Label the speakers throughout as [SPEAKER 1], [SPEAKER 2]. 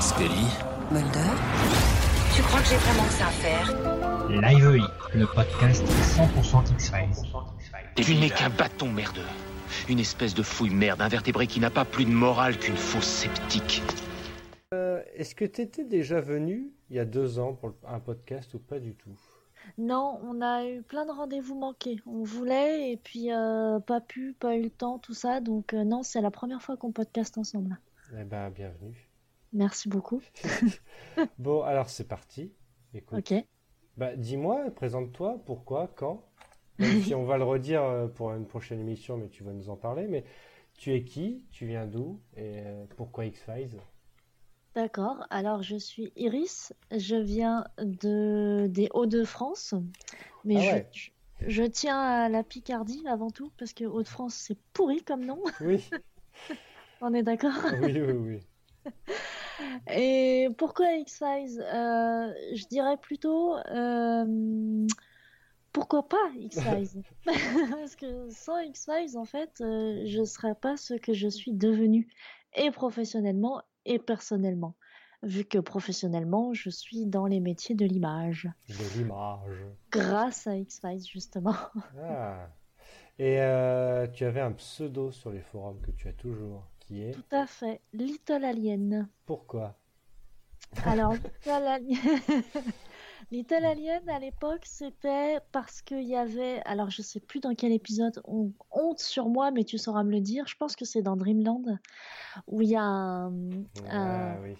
[SPEAKER 1] Scully
[SPEAKER 2] Mulder
[SPEAKER 3] Tu crois que j'ai vraiment que ça à faire?
[SPEAKER 4] Live le podcast 100% X-Files.
[SPEAKER 5] Tu n'es qu'un bâton merdeux. Une espèce de fouille merde, invertébré qui n'a pas plus de morale qu'une fausse sceptique.
[SPEAKER 6] Euh, Est-ce que tu étais déjà venu il y a deux ans pour un podcast ou pas du tout?
[SPEAKER 7] Non, on a eu plein de rendez-vous manqués. On voulait et puis euh, pas pu, pas eu le temps, tout ça. Donc euh, non, c'est la première fois qu'on podcast ensemble.
[SPEAKER 6] Eh ben, bienvenue.
[SPEAKER 7] Merci beaucoup.
[SPEAKER 6] Bon, alors c'est parti. Écoute.
[SPEAKER 7] Ok.
[SPEAKER 6] Bah, dis-moi, présente-toi, pourquoi, quand? Même si on va le redire euh, pour une prochaine émission, mais tu vas nous en parler. Mais tu es qui? Tu viens d'où? Et euh, pourquoi X-Files?
[SPEAKER 7] D'accord. Alors je suis Iris. Je viens de des Hauts-de-France, mais
[SPEAKER 6] Ah
[SPEAKER 7] je,
[SPEAKER 6] ouais.
[SPEAKER 7] je, je tiens à la Picardie avant tout parce que Hauts-de-France c'est pourri comme nom.
[SPEAKER 6] Oui,
[SPEAKER 7] On est d'accord?
[SPEAKER 6] oui, oui, oui.
[SPEAKER 7] Et pourquoi X-Files Euh, Je dirais plutôt euh, pourquoi pas X-Files Parce que sans X-Files, en fait, euh, je ne serais pas ce que je suis devenue, et professionnellement et personnellement. Vu que professionnellement, je suis dans les métiers de l'image,
[SPEAKER 6] De l'image.
[SPEAKER 7] grâce à X-Files justement.
[SPEAKER 6] Ah. Et tu avais un pseudo sur les forums que tu as toujours, qui est
[SPEAKER 7] Tout à fait, Little Alien.
[SPEAKER 6] Pourquoi
[SPEAKER 7] Alors, Little Alien, Little Alien, à l'époque, c'était parce qu'il y avait, alors je sais plus dans quel épisode, on honte sur moi, mais tu sauras me le dire, je pense que c'est dans Dreamland, où il y a un,
[SPEAKER 6] Ah
[SPEAKER 7] un,
[SPEAKER 6] oui.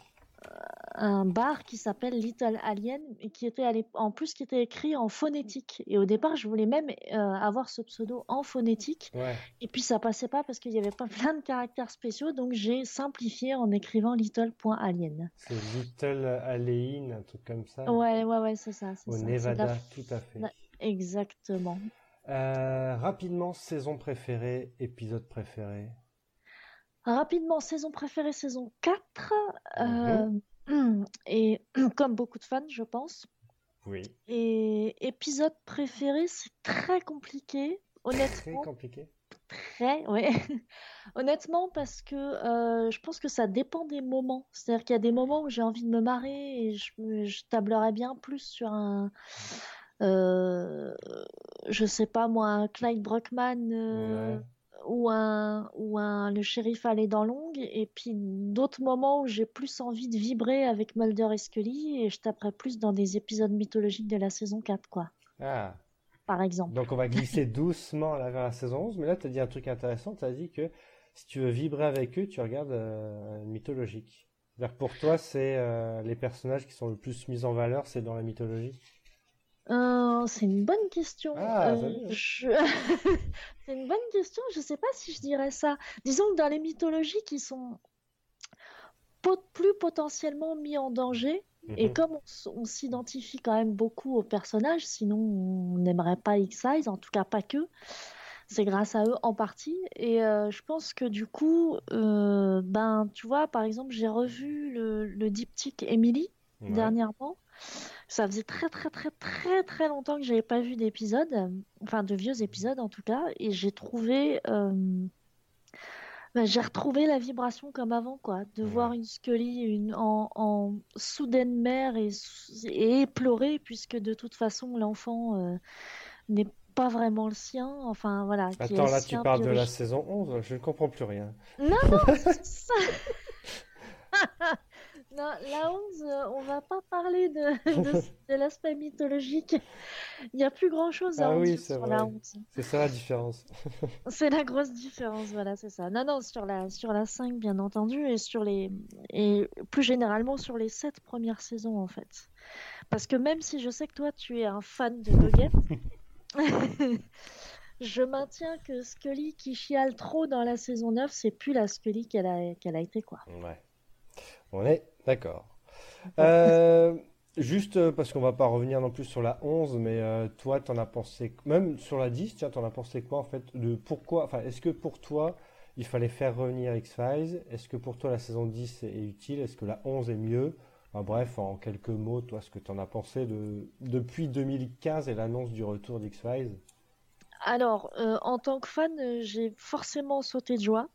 [SPEAKER 7] Un bar qui s'appelle Little Alien, et qui était en plus qui était écrit en phonétique. Et au départ, je voulais même euh, avoir ce pseudo en phonétique,
[SPEAKER 6] Ouais.
[SPEAKER 7] et puis ça passait pas parce qu'il y avait pas plein de caractères spéciaux, donc j'ai simplifié en écrivant little.alien.
[SPEAKER 6] C'est Little Alien, un truc comme ça.
[SPEAKER 7] Ouais, ouais, ouais, c'est ça.
[SPEAKER 6] Au
[SPEAKER 7] ça.
[SPEAKER 6] Nevada,
[SPEAKER 7] la-
[SPEAKER 6] tout à fait.
[SPEAKER 7] la- Exactement.
[SPEAKER 6] Euh, rapidement, saison préférée, épisode préféré.
[SPEAKER 7] Rapidement, saison préférée, saison 4.
[SPEAKER 6] Mhm.
[SPEAKER 7] euh, et comme beaucoup de fans, je pense.
[SPEAKER 6] Oui.
[SPEAKER 7] Et épisode préféré, c'est très compliqué.
[SPEAKER 6] Très
[SPEAKER 7] Honnêtement,
[SPEAKER 6] compliqué.
[SPEAKER 7] très, ouais. Honnêtement, parce que euh, je pense que ça dépend des moments. C'est-à-dire qu'il y a des moments où j'ai envie de me marrer et je tablerais bien plus sur un, euh, je sais pas moi, un Clyde Brockman euh,
[SPEAKER 6] Ouais.
[SPEAKER 7] Ou un ou un le shérif allait dans l'ongle et puis d'autres moments où j'ai plus envie de vibrer avec Mulder et Scully et je taperais plus dans des épisodes mythologiques de la saison 4 quoi
[SPEAKER 6] Ah,
[SPEAKER 7] par exemple.
[SPEAKER 6] donc on va glisser doucement là vers la saison 11, mais là tu as dit un truc intéressant, tu as dit que si tu veux vibrer avec eux, tu regardes euh, mythologique. Pour toi, c'est euh, les personnages qui sont le plus mis en valeur, c'est dans la mythologie?
[SPEAKER 7] Euh, c'est une bonne question.
[SPEAKER 6] Ah,
[SPEAKER 7] Euh, je... c'est une bonne question. Je sais pas si je dirais ça. Disons que dans les mythologies qui sont pot- plus potentiellement mis en danger, et
[SPEAKER 6] Mhm.
[SPEAKER 7] comme on, s'identifie quand même beaucoup aux personnages, sinon on n'aimerait pas X-Size, en tout cas pas que. C'est grâce à eux en partie. Et euh, je pense que du coup, ben, tu vois, par exemple, j'ai revu le, le diptyque Emily
[SPEAKER 6] Ouais.
[SPEAKER 7] dernièrement. Ça faisait très très très très très longtemps que j'avais pas vu d'épisodes, enfin de vieux épisodes en tout cas, et j'ai trouvé, euh, ben, j'ai retrouvé la vibration comme avant quoi, de
[SPEAKER 6] Ouais.
[SPEAKER 7] voir une Scully une, en, en soudaine mère et, et éplorée puisque de toute façon l'enfant euh, n'est pas vraiment le sien, enfin voilà.
[SPEAKER 6] Attends, là tu parles de la saison 11, je ne comprends plus rien.
[SPEAKER 7] Non, non, c'est ça. Non, la 11, euh, on va pas parler de, de, de l'aspect mythologique. Il n'y a plus grand chose à
[SPEAKER 6] Ah
[SPEAKER 7] en
[SPEAKER 6] oui,
[SPEAKER 7] dire sur
[SPEAKER 6] vrai.
[SPEAKER 7] la 11.
[SPEAKER 6] C'est ça la différence.
[SPEAKER 7] C'est la grosse différence, voilà, c'est ça. Non, non, sur la, sur la 5, bien entendu, et sur les, et plus généralement sur les 7 premières saisons, en fait. Parce que même si je sais que toi, tu es un fan de Nugget, je maintiens que Scully qui chiale trop dans la saison 9, c'est plus la Scully qu'elle a, qu'elle a été, quoi.
[SPEAKER 6] Ouais. On est d'accord. Euh, juste euh, parce qu'on va pas revenir non plus sur la 11, mais euh, toi, t'en as pensé, même sur la 10, tiens, t'en as pensé quoi en fait de pourquoi, est-ce que pour toi, il fallait faire revenir X-Files? Est-ce que pour toi, la saison 10 est utile? Est-ce que la 11 est mieux? Bref, en quelques mots, toi, ce que t'en as pensé de depuis 2015 et l'annonce du retour d'X-Files?
[SPEAKER 7] Alors, en tant que fan, j'ai forcément sauté de joie.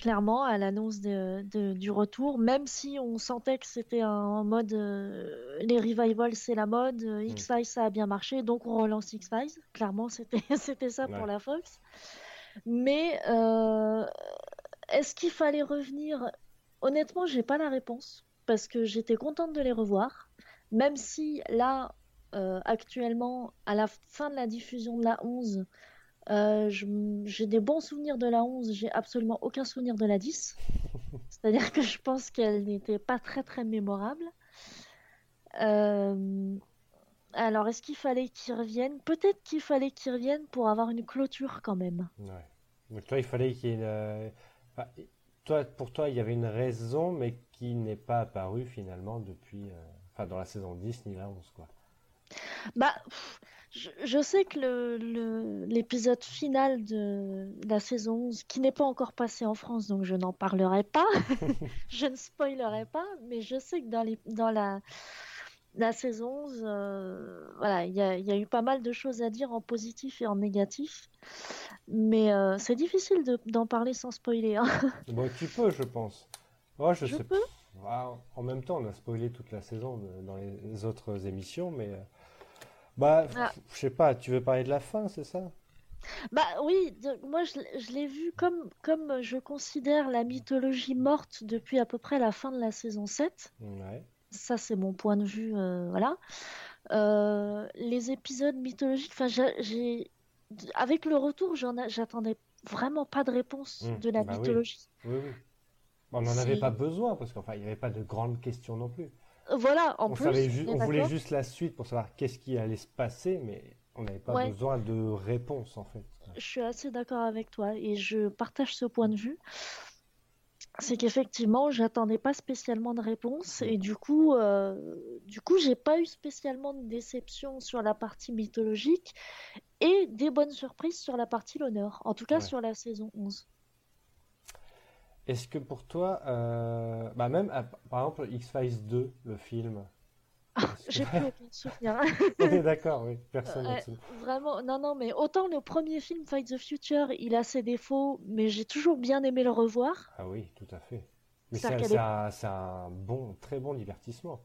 [SPEAKER 7] Clairement, à l'annonce de- de- du retour, même si on sentait que c'était en mode euh, les revivals, c'est la mode, euh, X-Files, ça a bien marché, donc on relance X-Files. Clairement, c'était ça
[SPEAKER 6] Ouais.
[SPEAKER 7] pour la Fox. Mais euh, est-ce qu'il fallait revenir? Honnêtement, j'ai pas la réponse parce que j'étais contente de les revoir, même si là, actuellement, à la fin de la diffusion de la 11, euh, j'ai des bons souvenirs de la 11, j'ai absolument aucun souvenir de la 10. C'est-à-dire que je pense qu'elle n'était pas très très mémorable. Euh, alors, est-ce qu'il fallait qu'ils reviennent? Peut-être qu'il fallait qu'ils reviennent pour avoir une clôture quand même.
[SPEAKER 6] Ouais. Donc toi, il fallait qu'il euh, enfin, toi, pour toi, il y avait une raison, mais qui n'est pas apparue finalement depuis, enfin, dans la saison 10 ni la 11, quoi.
[SPEAKER 7] Bah, je, je sais que le, le- l'épisode final de la saison 11, qui n'est pas encore passé en France, donc je n'en parlerai pas, je ne spoilerai pas, mais je sais que dans les, dans la, la saison 11, euh, voilà, il y a, il y a eu pas mal de choses à dire en positif et en négatif, mais euh, c'est difficile de- d'en parler sans spoiler, hein.
[SPEAKER 6] Bon, tu peux, je pense. Ouais, je
[SPEAKER 7] Je
[SPEAKER 6] sais
[SPEAKER 7] peux.
[SPEAKER 6] En même temps, on a spoilé toute la saison dans les autres émissions, mais... Bah,
[SPEAKER 7] Ah.
[SPEAKER 6] je sais pas, tu veux parler de la fin, c'est ça?
[SPEAKER 7] Bah oui, moi je, l'ai- je l'ai vu comme, comme je considère la mythologie morte depuis à peu près la fin de la saison 7.
[SPEAKER 6] Ouais.
[SPEAKER 7] Ça, c'est mon point de vue, euh, voilà. Euh, les épisodes mythologiques, enfin, j'ai, avec le retour, j'attendais vraiment pas de réponse
[SPEAKER 6] Mm,
[SPEAKER 7] de la
[SPEAKER 6] bah
[SPEAKER 7] mythologie.
[SPEAKER 6] Oui, oui. On n'en avait pas besoin, parce qu'enfin, il n'y avait pas de grandes questions non plus.
[SPEAKER 7] Voilà, en
[SPEAKER 6] On
[SPEAKER 7] plus, on
[SPEAKER 6] voulait juste la suite pour savoir qu'est-ce qui allait se passer, mais on n'avait pas
[SPEAKER 7] Ouais.
[SPEAKER 6] besoin de réponse, en fait.
[SPEAKER 7] Je suis assez d'accord avec toi et je partage ce point de vue. C'est qu'effectivement, j'attendais pas spécialement de réponse et du coup, euh, du coup, j'ai pas eu spécialement de déception sur la partie mythologique et des bonnes surprises sur la partie l'honneur. En tout cas,
[SPEAKER 6] Ouais.
[SPEAKER 7] sur la saison 11.
[SPEAKER 6] Est-ce que pour toi, euh, bah même, à- par exemple, X-Files 2, le film, que-
[SPEAKER 7] J'ai plus aucun souvenir.
[SPEAKER 6] on est d'accord, oui, personne là-dessus.
[SPEAKER 7] Vraiment, non, non, mais autant le premier film, Fight the Future, il a ses défauts, mais j'ai toujours bien aimé le revoir.
[SPEAKER 6] Ah oui, tout à fait. Mais c'est
[SPEAKER 7] est-
[SPEAKER 6] un, bon, très bon divertissement.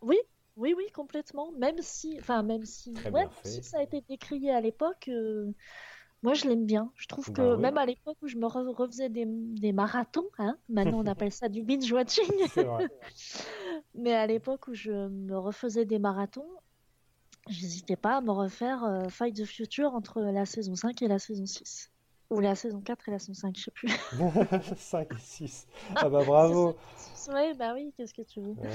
[SPEAKER 7] Oui, oui, oui, complètement. Même si, enfin, même si, ouais,
[SPEAKER 6] fait.
[SPEAKER 7] si ça a été décrié à l'époque, euh, moi je l'aime bien. Je trouve que
[SPEAKER 6] Bah oui.
[SPEAKER 7] même à l'époque où je me re- refaisais des, des marathons, hein, maintenant on appelle ça du binge watching, mais à l'époque où je me refaisais des marathons, j'hésitais pas à me refaire euh, Fight the Future entre la saison 5 et la saison 6. Ou la saison 4 et la saison 5, je sais plus.
[SPEAKER 6] 5 et 6. Ah bah bravo.
[SPEAKER 7] Ouais, bah oui, qu'est-ce que tu veux.
[SPEAKER 6] Ouais.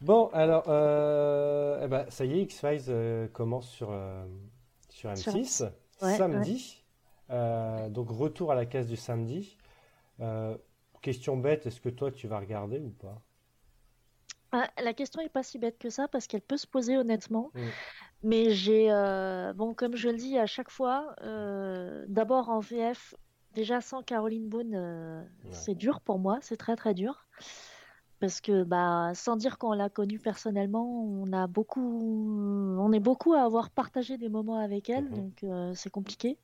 [SPEAKER 6] Bon, alors, euh, eh ben, ça y est, X-Files euh, commence sur, sur
[SPEAKER 7] Sur
[SPEAKER 6] M6
[SPEAKER 7] Ouais,
[SPEAKER 6] samedi. Euh, donc, retour à la case du samedi. Euh, question bête, est-ce que toi tu vas regarder ou pas?
[SPEAKER 7] Ah, la question est pas si bête que ça parce qu'elle peut se poser honnêtement.
[SPEAKER 6] Mm.
[SPEAKER 7] Mais j'ai, euh, bon, comme je le dis à chaque fois, euh, d'abord en VF, déjà sans Caroline Boone, euh,
[SPEAKER 6] Ouais.
[SPEAKER 7] c'est dur pour moi, c'est très très dur. Parce que, bah, sans dire qu'on l'a connue personnellement, on a beaucoup, on est beaucoup à avoir partagé des moments avec elle,
[SPEAKER 6] Mhm.
[SPEAKER 7] donc euh, c'est compliqué.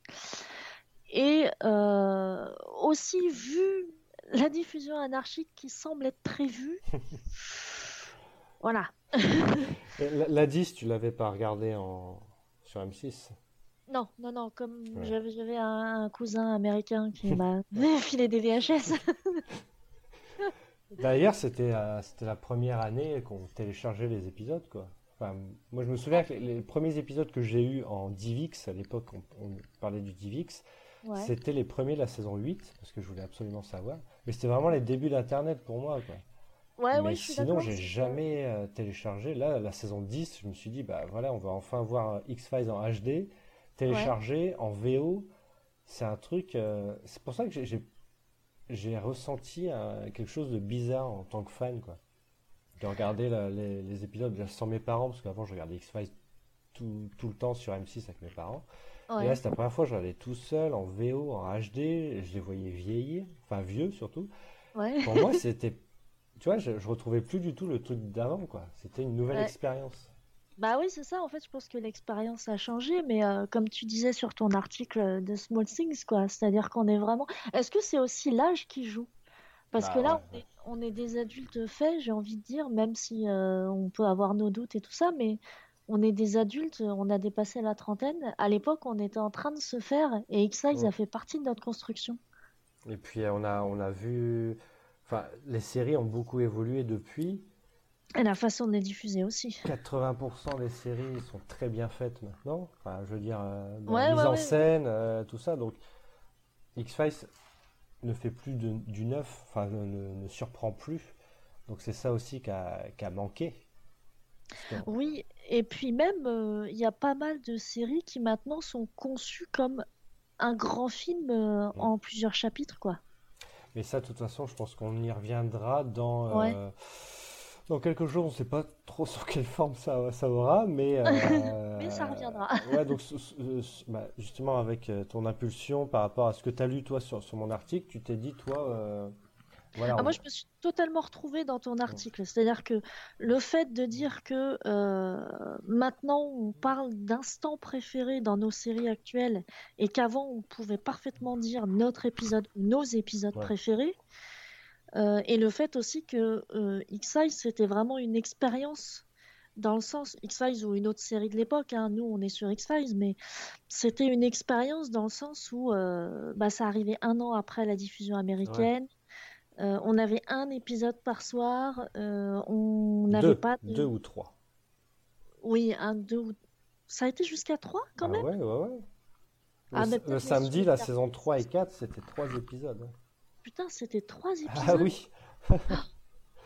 [SPEAKER 7] Et euh, aussi vu la diffusion anarchique qui semble être prévue, voilà.
[SPEAKER 6] La, la 10, tu l'avais pas regardé en... sur M6?
[SPEAKER 7] Non, non, non, comme
[SPEAKER 6] Ouais.
[SPEAKER 7] j'avais un, un cousin américain qui m'a filé des VHS.
[SPEAKER 6] D'ailleurs, c'était euh, c'était la première année qu'on téléchargeait les épisodes, quoi. Enfin, moi, je me souviens que les, les premiers épisodes que j'ai eus en DivX, à l'époque, on, on parlait du DivX,
[SPEAKER 7] Ouais.
[SPEAKER 6] c'était les premiers de la saison 8, parce que je voulais absolument savoir. Mais c'était vraiment les débuts d'Internet pour moi, quoi.
[SPEAKER 7] Ouais,
[SPEAKER 6] Mais
[SPEAKER 7] ouais,
[SPEAKER 6] sinon, j'ai jamais euh, téléchargé. Là, la saison 10, je me suis dit, bah voilà, on va enfin voir X-Files en HD, téléchargé en VO. C'est un truc. euh, c'est pour ça que j'ai- j'ai j'ai ressenti euh, quelque chose de bizarre en tant que fan, quoi. De regarder la- les, les épisodes sans mes parents, parce qu'avant, je regardais X-Files tout, tout le temps sur M6 avec mes parents. Et là, c'était la première fois que je regardais tout seul, en VO, en HD, et je les voyais vieillir, enfin vieux surtout.
[SPEAKER 7] Ouais.
[SPEAKER 6] Pour moi, c'était. Tu vois, je, je retrouvais plus du tout le truc d'avant, quoi. C'était une nouvelle
[SPEAKER 7] Ouais.
[SPEAKER 6] expérience.
[SPEAKER 7] Bah oui, c'est ça. En fait, je pense que l'expérience a changé, mais euh, comme tu disais sur ton article de Small Things, quoi. C'est-à-dire qu'on est vraiment. Est-ce que c'est aussi l'âge qui joue? Parce
[SPEAKER 6] Bah
[SPEAKER 7] que là,
[SPEAKER 6] ouais,
[SPEAKER 7] on est, on est des adultes faits, j'ai envie de dire, même si euh, on peut avoir nos doutes et tout ça, mais on est des adultes, on a dépassé la trentaine. À l'époque, on était en train de se faire, et
[SPEAKER 6] Mm.
[SPEAKER 7] a fait partie de notre construction.
[SPEAKER 6] Et puis euh, on a, on a vu, enfin, les séries ont beaucoup évolué depuis.
[SPEAKER 7] Et la façon de les diffuser aussi.
[SPEAKER 6] 80% des séries sont très bien faites maintenant. Enfin, je veux dire, euh, dans
[SPEAKER 7] Ouais,
[SPEAKER 6] la mise
[SPEAKER 7] ouais,
[SPEAKER 6] en
[SPEAKER 7] ouais.
[SPEAKER 6] scène, euh, tout ça. Donc, X-Files ne fait plus de- du neuf, enfin, ne, ne- ne surprend plus. Donc, c'est ça aussi qui a, manqué.
[SPEAKER 7] Oui, et puis même, euh, il y a pas mal de séries qui maintenant sont conçues comme un grand film euh,
[SPEAKER 6] Mm.
[SPEAKER 7] en plusieurs chapitres, quoi.
[SPEAKER 6] Mais ça, de toute façon, je pense qu'on y reviendra dans,
[SPEAKER 7] Ouais.
[SPEAKER 6] Dans quelques jours. On ne sait pas trop sur quelle forme ça, ça aura, mais, euh,
[SPEAKER 7] Mais ça reviendra.
[SPEAKER 6] Ouais, donc ce- ce- ce- bah, justement, avec euh, ton impulsion par rapport à ce que tu as lu, toi, sur, sur mon article, tu t'es dit, toi, euh, voilà,
[SPEAKER 7] Ah,
[SPEAKER 6] on-
[SPEAKER 7] moi, je me suis totalement retrouvée dans ton article. C'est-à-dire que le fait de dire que euh, maintenant on parle d'instants préférés dans nos séries actuelles et qu'avant on pouvait parfaitement dire notre épisode nos épisodes
[SPEAKER 6] Ouais.
[SPEAKER 7] préférés, euh, et le fait aussi que euh, X-Files c'était vraiment une expérience dans le sens X-Files ou une autre série de l'époque, hein, nous on est sur X-Files, mais c'était une expérience dans le sens où euh, bah, ça arrivait un an après la diffusion américaine. On avait un épisode par soir. on n'avait pas de...
[SPEAKER 6] deux ou trois.
[SPEAKER 7] Oui, un, deux ou... Ça a été jusqu'à trois quand
[SPEAKER 6] Ah
[SPEAKER 7] même?
[SPEAKER 6] ouais, ouais, ouais. Le,
[SPEAKER 7] Ah,
[SPEAKER 6] le
[SPEAKER 7] les
[SPEAKER 6] samedi, la saison 3 et 4, c'était trois épisodes.
[SPEAKER 7] Putain, c'était trois épisodes.
[SPEAKER 6] Ah oui,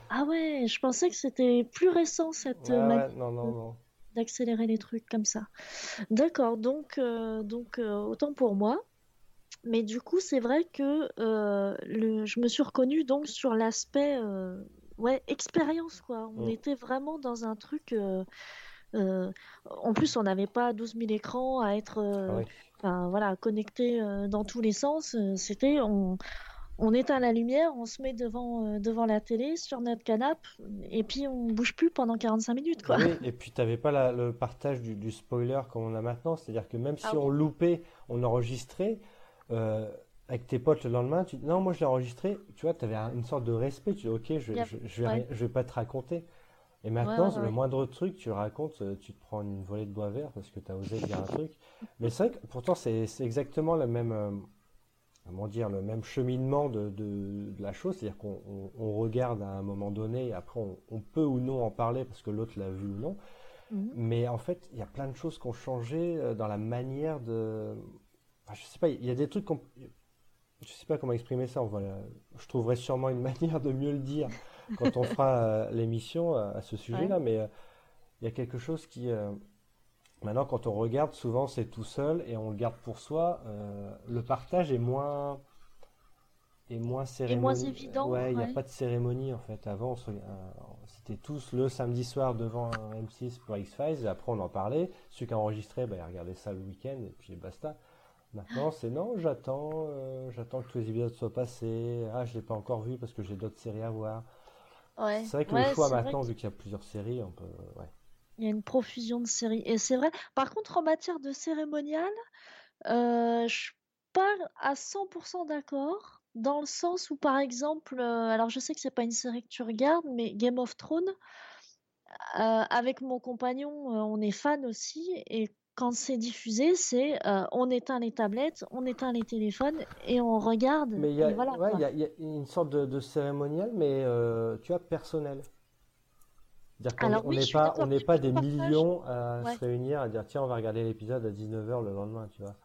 [SPEAKER 7] Ah ouais, je pensais que c'était plus récent cette
[SPEAKER 6] ouais, ouais,
[SPEAKER 7] manière
[SPEAKER 6] non, non, non.
[SPEAKER 7] d'accélérer les trucs comme ça. D'accord, donc, euh, donc euh, autant pour moi. Mais du coup, c'est vrai que euh, le, je me suis reconnue donc sur l'aspect ouais, expérience, quoi. On
[SPEAKER 6] Mm.
[SPEAKER 7] était vraiment dans un truc. euh, en plus, on n'avait pas 12 000 écrans à être euh,
[SPEAKER 6] Ah
[SPEAKER 7] voilà, connectés euh, dans tous les sens. C'était on, on éteint la lumière, on se met devant, euh, devant la télé sur notre canapé et puis on bouge plus pendant 45 minutes, quoi.
[SPEAKER 6] Oui, et puis tu n'avais pas la- le partage du, du spoiler comme on a maintenant, c'est-à-dire que même si
[SPEAKER 7] Ah oui.
[SPEAKER 6] on loupait, on enregistrait, euh, avec tes potes le lendemain, tu dis non, moi je l'ai enregistré, tu vois, tu avais une sorte de respect, tu dis ok, je, je vais,
[SPEAKER 7] ouais.
[SPEAKER 6] rien- je vais pas te raconter. Et maintenant,
[SPEAKER 7] ouais, ouais,
[SPEAKER 6] le moindre truc, tu le racontes, euh, tu te prends une volée de bois vert parce que tu as osé dire un truc. Mais c'est vrai que pourtant, c'est c'est exactement le même, comment dire, le même cheminement de, de, de la chose, c'est-à-dire qu'on on- on regarde à un moment donné, et après on, on peut ou non en parler parce que l'autre l'a vu ou non.
[SPEAKER 7] Mhm.
[SPEAKER 6] Mais en fait, il y a plein de choses qui ont changé euh, dans la manière de. Enfin, je sais pas, il y a des trucs qu'on. Je sais pas comment exprimer ça. On va... Je trouverai sûrement une manière de mieux le dire quand on fera euh, l'émission euh, à ce sujet-là. Mais euh, il y a quelque chose qui. euh, Maintenant, quand on regarde, souvent c'est tout seul et on le garde pour soi. euh, le partage est moins. est moins cérémonie...
[SPEAKER 7] évident,
[SPEAKER 6] Ouais, il n'y a pas de cérémonie en fait. Avant, euh, c'était tous le samedi soir devant un M6 pour X-Files et après on en parlait. Celui qui a enregistré, bah, il regardait ça le week-end et puis basta. Maintenant, c'est non, j'attends, euh, j'attends que tous les épisodes soient passés. Ah, je l'ai pas encore vu parce que j'ai d'autres séries à voir.
[SPEAKER 7] Ouais.
[SPEAKER 6] C'est vrai que
[SPEAKER 7] Ouais,
[SPEAKER 6] le choix maintenant,
[SPEAKER 7] que-
[SPEAKER 6] vu qu'il y a plusieurs séries, on peut. Ouais.
[SPEAKER 7] Il y a une profusion de séries. Et c'est vrai. Par contre, en matière de cérémonial, euh, je suis pas à 100% d'accord. Dans le sens où, par exemple, euh, alors je sais que c'est pas une série que tu regardes, mais Game of Thrones, euh, avec mon compagnon, euh, on est fan aussi. Et quand c'est diffusé, c'est on éteint les tablettes, on éteint les téléphones et on regarde.
[SPEAKER 6] Mais il y a,
[SPEAKER 7] et voilà,
[SPEAKER 6] ouais,
[SPEAKER 7] quoi.
[SPEAKER 6] il y a- il y a une sorte de, de cérémonial, mais tu vois, personnel. C'est-à-dire qu'on
[SPEAKER 7] oui,
[SPEAKER 6] n'est pas, on n'est pas des
[SPEAKER 7] partage.
[SPEAKER 6] millions à
[SPEAKER 7] Ouais.
[SPEAKER 6] se réunir, à dire tiens, on va regarder l'épisode à 19h le lendemain, tu vois.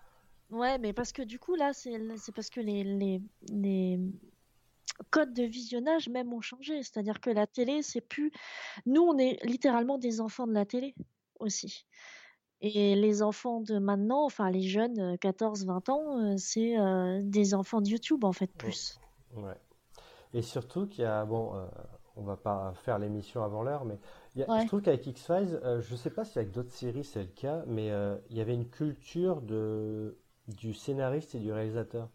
[SPEAKER 7] Ouais, mais parce que du coup, là, c'est parce que les, les, les codes de visionnage même ont changé. C'est-à-dire que la télé, c'est plus. Nous, on est littéralement des enfants de la télé aussi. Et les enfants de maintenant, enfin les jeunes, euh, 14-20 ans, euh, c'est euh, des enfants de YouTube en fait, plus.
[SPEAKER 6] Ouais. Et surtout qu'il y a, bon, euh, on va pas faire l'émission avant l'heure, mais il y a-
[SPEAKER 7] Ouais.
[SPEAKER 6] je trouve qu'avec X-Files, euh, je sais pas si avec d'autres séries c'est le cas, mais euh, il y avait une culture de, du scénariste et du réalisateur.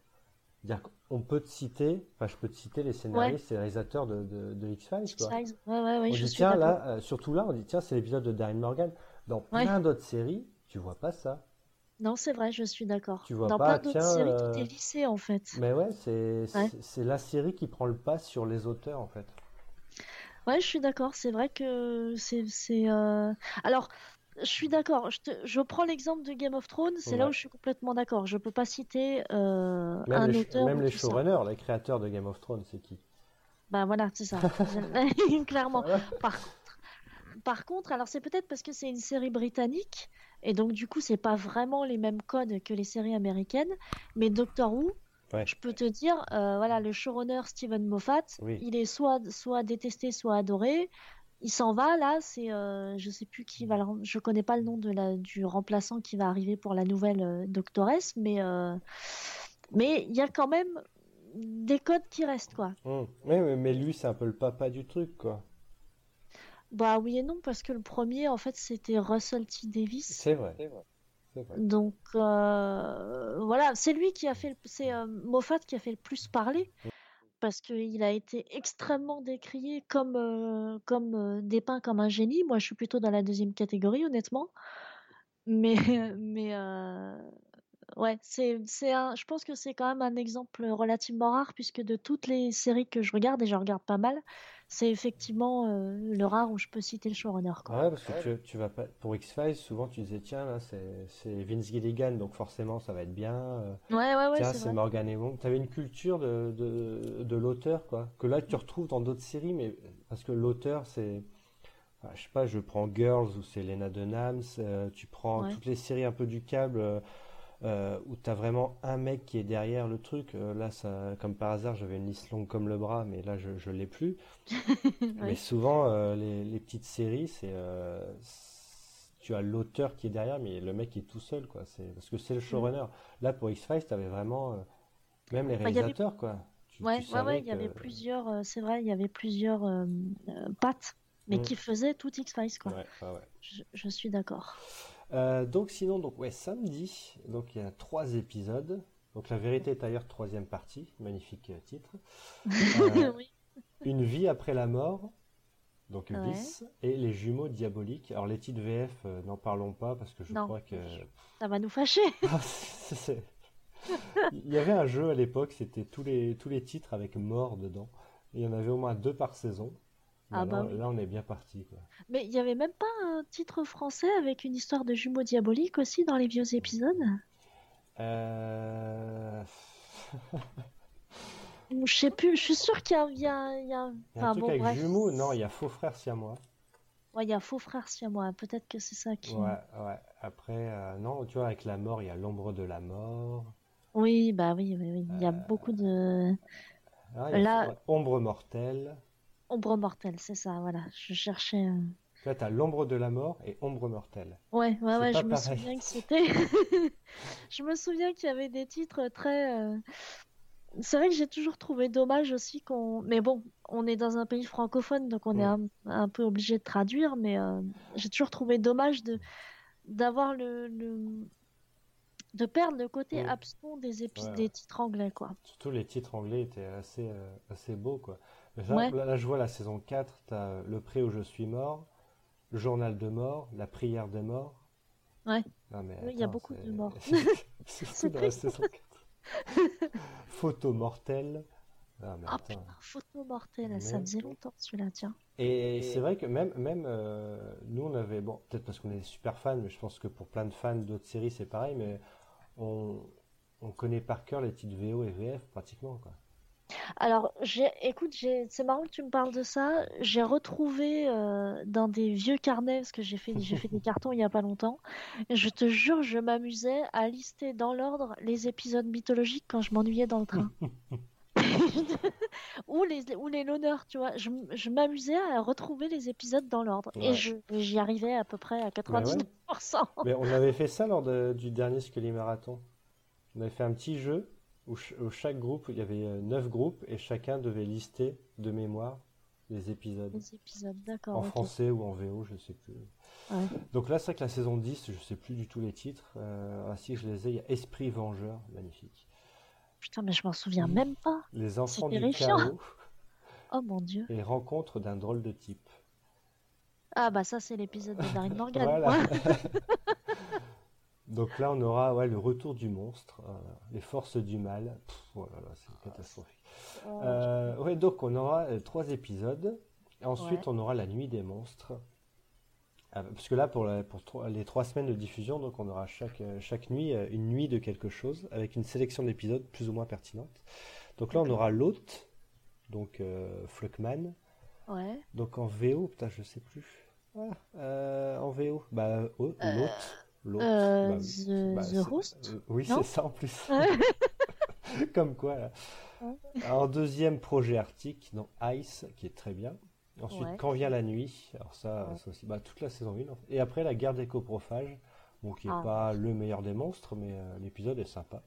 [SPEAKER 6] C'est-à-dire qu'on peut te citer, enfin je peux te citer les scénaristes et les réalisateurs de, de, de X-Files, quoi.
[SPEAKER 7] X-Files. Ouais, ouais, ouais,
[SPEAKER 6] On
[SPEAKER 7] je
[SPEAKER 6] dit tiens là, euh, surtout là, on dit tiens c'est l'épisode de Darren Morgan. Dans plein d'autres séries, tu vois pas ça.
[SPEAKER 7] Non, c'est vrai, je suis d'accord.
[SPEAKER 6] Tu vois
[SPEAKER 7] Dans
[SPEAKER 6] pas,
[SPEAKER 7] plein d'autres séries,
[SPEAKER 6] euh,
[SPEAKER 7] tout est lissé en fait.
[SPEAKER 6] Mais ouais, c'est
[SPEAKER 7] Ouais.
[SPEAKER 6] c'est- c'est la série qui prend le pas sur les auteurs en fait.
[SPEAKER 7] Ouais, je suis d'accord. C'est vrai que c'est, c'est. euh, Alors, je suis d'accord. Je, te- je prends l'exemple de Game of Thrones. C'est là où je suis complètement d'accord. Je peux pas citer euh,
[SPEAKER 6] Même
[SPEAKER 7] un
[SPEAKER 6] les,
[SPEAKER 7] auteur
[SPEAKER 6] même les showrunners, les créateurs de Game of Thrones, c'est qui?
[SPEAKER 7] Bah voilà, c'est ça. Clairement.
[SPEAKER 6] Voilà.
[SPEAKER 7] Par contre, par contre, alors c'est peut-être parce que c'est une série britannique et donc du coup c'est pas vraiment les mêmes codes que les séries américaines. Mais Doctor Who,
[SPEAKER 6] Ouais.
[SPEAKER 7] je peux te dire, euh, voilà, le showrunner Steven Moffat,
[SPEAKER 6] Oui.
[SPEAKER 7] il est soit soit détesté, soit adoré. Il s'en va là, c'est euh, je sais plus qui va le je connais pas le nom de la du remplaçant qui va arriver pour la nouvelle euh, Doctoresse, mais euh, mais il y a quand même des codes qui restent quoi.
[SPEAKER 6] Hum. Mais, mais, mais lui, c'est un peu le papa du truc, quoi.
[SPEAKER 7] Bah oui et non, parce que le premier, en fait, c'était Russell T. Davis.
[SPEAKER 6] C'est vrai. C'est vrai.
[SPEAKER 7] Donc euh, voilà, c'est lui qui a fait, c'est euh, Moffat qui a fait le plus parler, parce qu'il a été extrêmement décrié comme, euh, comme euh, dépeint comme un génie. Moi, je suis plutôt dans la deuxième catégorie, honnêtement. Mais, mais ouais, c'est, c'est un, je pense que c'est quand même un exemple relativement rare, puisque de toutes les séries que je regarde, et je regarde pas mal, c'est effectivement euh, le rare où je peux citer le showrunner, quoi.
[SPEAKER 6] Ouais, parce que tu, tu vas pas pour X-Files, souvent tu disais tiens là c'est c'est Vince Gilligan donc forcément ça va être bien. euh,
[SPEAKER 7] Ouais, ouais, ouais,
[SPEAKER 6] tiens
[SPEAKER 7] c'est.
[SPEAKER 6] Morgan Evans. T'avais une culture de, de, de l'auteur quoi que là tu retrouves dans d'autres séries mais parce que l'auteur c'est enfin, je sais pas je prends Girls où c'est Lena Dunham, euh, tu prends
[SPEAKER 7] Ouais.
[SPEAKER 6] toutes les séries un peu du câble euh, euh, où t'as vraiment un mec qui est derrière le truc. Euh, là ça comme par hasard j'avais une liste longue comme le bras mais là je je l'ai plus. Mais souvent, euh, les, les petites séries, c'est tu as l'auteur qui est derrière, mais le mec est tout seul, quoi. C'est parce que c'est le showrunner. Là, pour X-Files, t'avais vraiment euh, même les
[SPEAKER 7] Mm. Bah, avait-
[SPEAKER 6] réalisateurs, quoi. Tu,
[SPEAKER 7] Ouais,
[SPEAKER 6] tu
[SPEAKER 7] ouais, ouais, il y avait plusieurs, c'est vrai, il y avait plusieurs pattes, mais
[SPEAKER 6] Mm.
[SPEAKER 7] qui faisaient tout X-Files, quoi.
[SPEAKER 6] Ouais,
[SPEAKER 7] je suis d'accord.
[SPEAKER 6] Euh, donc sinon, donc ouais, samedi, donc il y a trois épisodes. Donc la vérité est ailleurs, troisième partie, magnifique euh, titre. Euh,
[SPEAKER 7] Oui.
[SPEAKER 6] Une vie après la mort, donc
[SPEAKER 7] Ouais.
[SPEAKER 6] Vis, et les jumeaux diaboliques. Alors les titres VF, euh, n'en parlons pas parce que je
[SPEAKER 7] Non.
[SPEAKER 6] crois que
[SPEAKER 7] Ça va nous fâcher.
[SPEAKER 6] Ah, Il y avait un jeu à l'époque, c'était tous les, tous les titres avec mort dedans. Et il y en avait au moins deux par saison.
[SPEAKER 7] Ah
[SPEAKER 6] Bah, là,
[SPEAKER 7] oui.
[SPEAKER 6] là, on est bien parti, quoi.
[SPEAKER 7] Mais il y avait même pas un titre français avec une histoire de jumeaux diaboliques aussi dans les vieux épisodes?
[SPEAKER 6] Euh...
[SPEAKER 7] Je sais plus, je suis sûre qu'il y a, il y a, il y a-
[SPEAKER 6] Il y a un
[SPEAKER 7] Enfin
[SPEAKER 6] truc
[SPEAKER 7] bon,
[SPEAKER 6] avec
[SPEAKER 7] bref.
[SPEAKER 6] jumeaux, non, il y a faux frère siamois.
[SPEAKER 7] Ouais, il y a Faux Frère Siamois, peut-être que c'est ça qui...
[SPEAKER 6] Ouais, ouais. Après, euh, non, tu vois, avec la mort, il y a l'ombre de la mort.
[SPEAKER 7] Oui, bah oui, oui, oui. Il y a
[SPEAKER 6] Euh,
[SPEAKER 7] beaucoup de...
[SPEAKER 6] Ah, il y a
[SPEAKER 7] Là-
[SPEAKER 6] ombre mortelle.
[SPEAKER 7] Ombre mortelle, c'est ça, voilà. Je cherchais... euh,
[SPEAKER 6] Tu vois, t'as l'ombre de la mort et ombre mortelle.
[SPEAKER 7] Ouais, ouais, ouais, je me souviens que c'était. Je me souviens qu'il y avait des titres très. euh, C'est vrai que j'ai toujours trouvé dommage aussi qu'on. Mais bon, on est dans un pays francophone, donc on est un, un peu obligé de traduire, mais euh, j'ai toujours trouvé dommage de d'avoir le, le- de perdre le côté
[SPEAKER 6] Mm.
[SPEAKER 7] abscon des épis...
[SPEAKER 6] Ouais,
[SPEAKER 7] des
[SPEAKER 6] ouais.
[SPEAKER 7] titres anglais, quoi.
[SPEAKER 6] Surtout les titres anglais étaient assez, euh, assez beaux, quoi. Là,
[SPEAKER 7] Ouais.
[SPEAKER 6] là, là, je vois la saison 4, t'as euh, Le pré où je suis mort, Le journal de mort, La prière de mort.
[SPEAKER 7] Ouais.
[SPEAKER 6] Non, mais
[SPEAKER 7] Oui, il y a beaucoup de morts.
[SPEAKER 6] C'est fou dans la saison 4. Photo mortelle. Mais
[SPEAKER 7] Oh putain, photo mortelle, ça faisait longtemps celui-là, tiens.
[SPEAKER 6] Et c'est vrai que même, même euh, nous, on avait, bon, peut-être parce qu'on est super fans, mais je pense que pour plein de fans d'autres séries, c'est pareil, mais on, on connaît par cœur les titres VO et VF pratiquement, quoi.
[SPEAKER 7] Alors, écoute, c'est marrant que tu me parles de ça. J'ai retrouvé euh, dans des vieux carnets, parce que j'ai fait, j'ai fait des cartons il y a pas longtemps. Je te jure, je m'amusais à lister dans l'ordre les épisodes mythologiques quand je m'ennuyais dans le train. ou les, ou les l'honneur, tu vois. Je, je m'amusais à retrouver les épisodes dans l'ordre. Et je, j'y arrivais à peu près à 99%.
[SPEAKER 6] Mais on avait fait ça lors de- du dernier Scully Marathon. On avait fait un petit jeu où, ch- où chaque groupe, il y avait euh, neuf groupes et chacun devait lister de mémoire les épisodes.
[SPEAKER 7] Les épisodes, d'accord.
[SPEAKER 6] En français ou en VO, je sais plus.
[SPEAKER 7] Ouais.
[SPEAKER 6] Donc là, c'est vrai que la saison 10, je sais plus du tout les titres. Euh, ah si, je les ai. Il y a Esprit Vengeur, magnifique.
[SPEAKER 7] Putain, mais je m'en souviens même pas.
[SPEAKER 6] Les enfants du chaos
[SPEAKER 7] Oh mon dieu.
[SPEAKER 6] et Rencontre d'un drôle de type.
[SPEAKER 7] Ah bah ça c'est l'épisode de Darren Morgan.
[SPEAKER 6] Voilà. Donc là, on aura ouais, le retour du monstre, euh, les forces du mal. Pff, oh là là, c'est catastrophique.
[SPEAKER 7] Oh,
[SPEAKER 6] Euh, ouais, donc on aura euh, trois épisodes. Ensuite,
[SPEAKER 7] Ouais.
[SPEAKER 6] on aura la nuit des monstres. Ah, parce que là, pour, la- pour trois- les trois semaines de diffusion, donc on aura chaque, chaque nuit une nuit de quelque chose, avec une sélection d'épisodes plus ou moins pertinente. Donc là, on aura l'hôte, donc Fluckman.
[SPEAKER 7] Ouais.
[SPEAKER 6] Donc en VO, putain, je sais plus. Ah, en VO, bah, l'hôte. L'hôte.
[SPEAKER 7] euh,
[SPEAKER 6] bah,
[SPEAKER 7] The-
[SPEAKER 6] bah,
[SPEAKER 7] The
[SPEAKER 6] euh, oui, c'est ça en plus. Comme quoi, là. En deuxième, projet Arctique, non, Ice, qui est très bien. Ensuite,
[SPEAKER 7] Ouais.
[SPEAKER 6] Quand vient la nuit, alors ça,
[SPEAKER 7] Ouais.
[SPEAKER 6] ça aussi, bah, toute la saison 1. en fait. Et après, la guerre des coprophages, bon, qui est
[SPEAKER 7] Ah.
[SPEAKER 6] pas le meilleur des monstres, mais euh, l'épisode est sympa.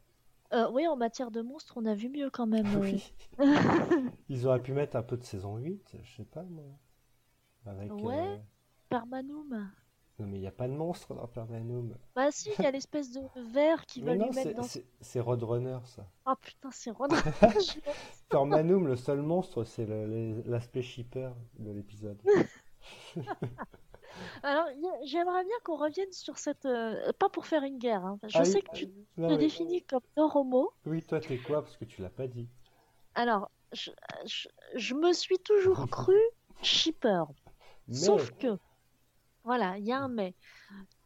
[SPEAKER 7] Euh, oui, en matière de monstres, on a vu mieux quand même. euh.
[SPEAKER 6] Oui. Ils auraient pu mettre un peu de saison 8, je sais pas, moi. Avec,
[SPEAKER 7] Ouais.
[SPEAKER 6] euh. Non, mais il n'y a pas de monstre dans Permanum.
[SPEAKER 7] Bah si, il y a l'espèce de verre qui va lui mettre
[SPEAKER 6] c'est-
[SPEAKER 7] dans...
[SPEAKER 6] c'est Roadrunner, ça.
[SPEAKER 7] Oh putain, c'est Ron.
[SPEAKER 6] Permanum, le seul monstre, c'est l'aspect shipper de l'épisode.
[SPEAKER 7] Alors, j'aimerais bien qu'on revienne sur cette... euh, Pas pour faire une guerre, hein. Je
[SPEAKER 6] Ah
[SPEAKER 7] sais
[SPEAKER 6] oui,
[SPEAKER 7] que tu
[SPEAKER 6] non,
[SPEAKER 7] te définis comme Noromo.
[SPEAKER 6] Oui, toi, t'es quoi? Parce que tu l'as pas dit.
[SPEAKER 7] Alors, je, je, je me suis toujours cru shipper.
[SPEAKER 6] Mais,
[SPEAKER 7] Sauf que, voilà, il y a un mais.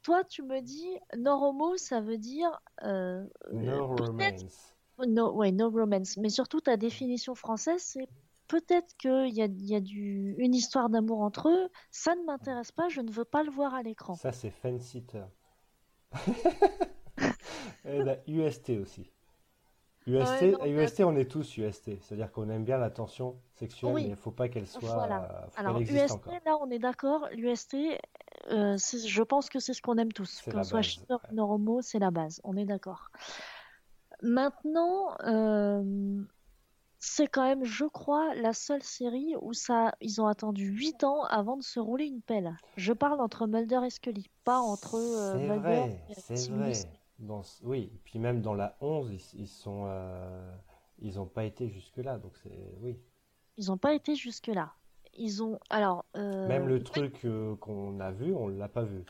[SPEAKER 7] Toi, tu me dis, Noromo, ça veut dire... euh,
[SPEAKER 6] no
[SPEAKER 7] peut-être-
[SPEAKER 6] romance.
[SPEAKER 7] No, ouais, no romance. Mais surtout, ta définition française, c'est peut-être qu'il y a, y a du, une histoire d'amour entre eux. Ça ne m'intéresse pas, je ne veux pas le voir à l'écran.
[SPEAKER 6] Ça, c'est Fansitter. Et la UST aussi. UST,
[SPEAKER 7] Ouais, non, mais-
[SPEAKER 6] UST, on est tous UST. C'est-à-dire qu'on aime bien la tension sexuelle,
[SPEAKER 7] Oui.
[SPEAKER 6] mais il faut pas qu'elle soit.
[SPEAKER 7] Voilà.
[SPEAKER 6] euh, faut
[SPEAKER 7] Alors, UST,
[SPEAKER 6] encore.
[SPEAKER 7] là, on est d'accord. L'UST, euh, je pense que c'est ce qu'on aime tous. Ce soit ou Noromo, c'est la base. On est d'accord. Maintenant, euh, c'est quand même, je crois, la seule série où ça, ils ont attendu 8 ans avant de se rouler une pelle. Je parle entre Mulder et Scully, pas entre euh, Mulder
[SPEAKER 6] vrai,
[SPEAKER 7] et
[SPEAKER 6] c'est vrai. Dans, oui, et puis même dans la 11, ils, ils sont, ils ont pas été jusque-là, donc c'est, oui.
[SPEAKER 7] Ils n'ont pas été jusque-là. Ils ont, alors, euh,
[SPEAKER 6] Même le truc euh, qu'on a vu, on l'a pas vu.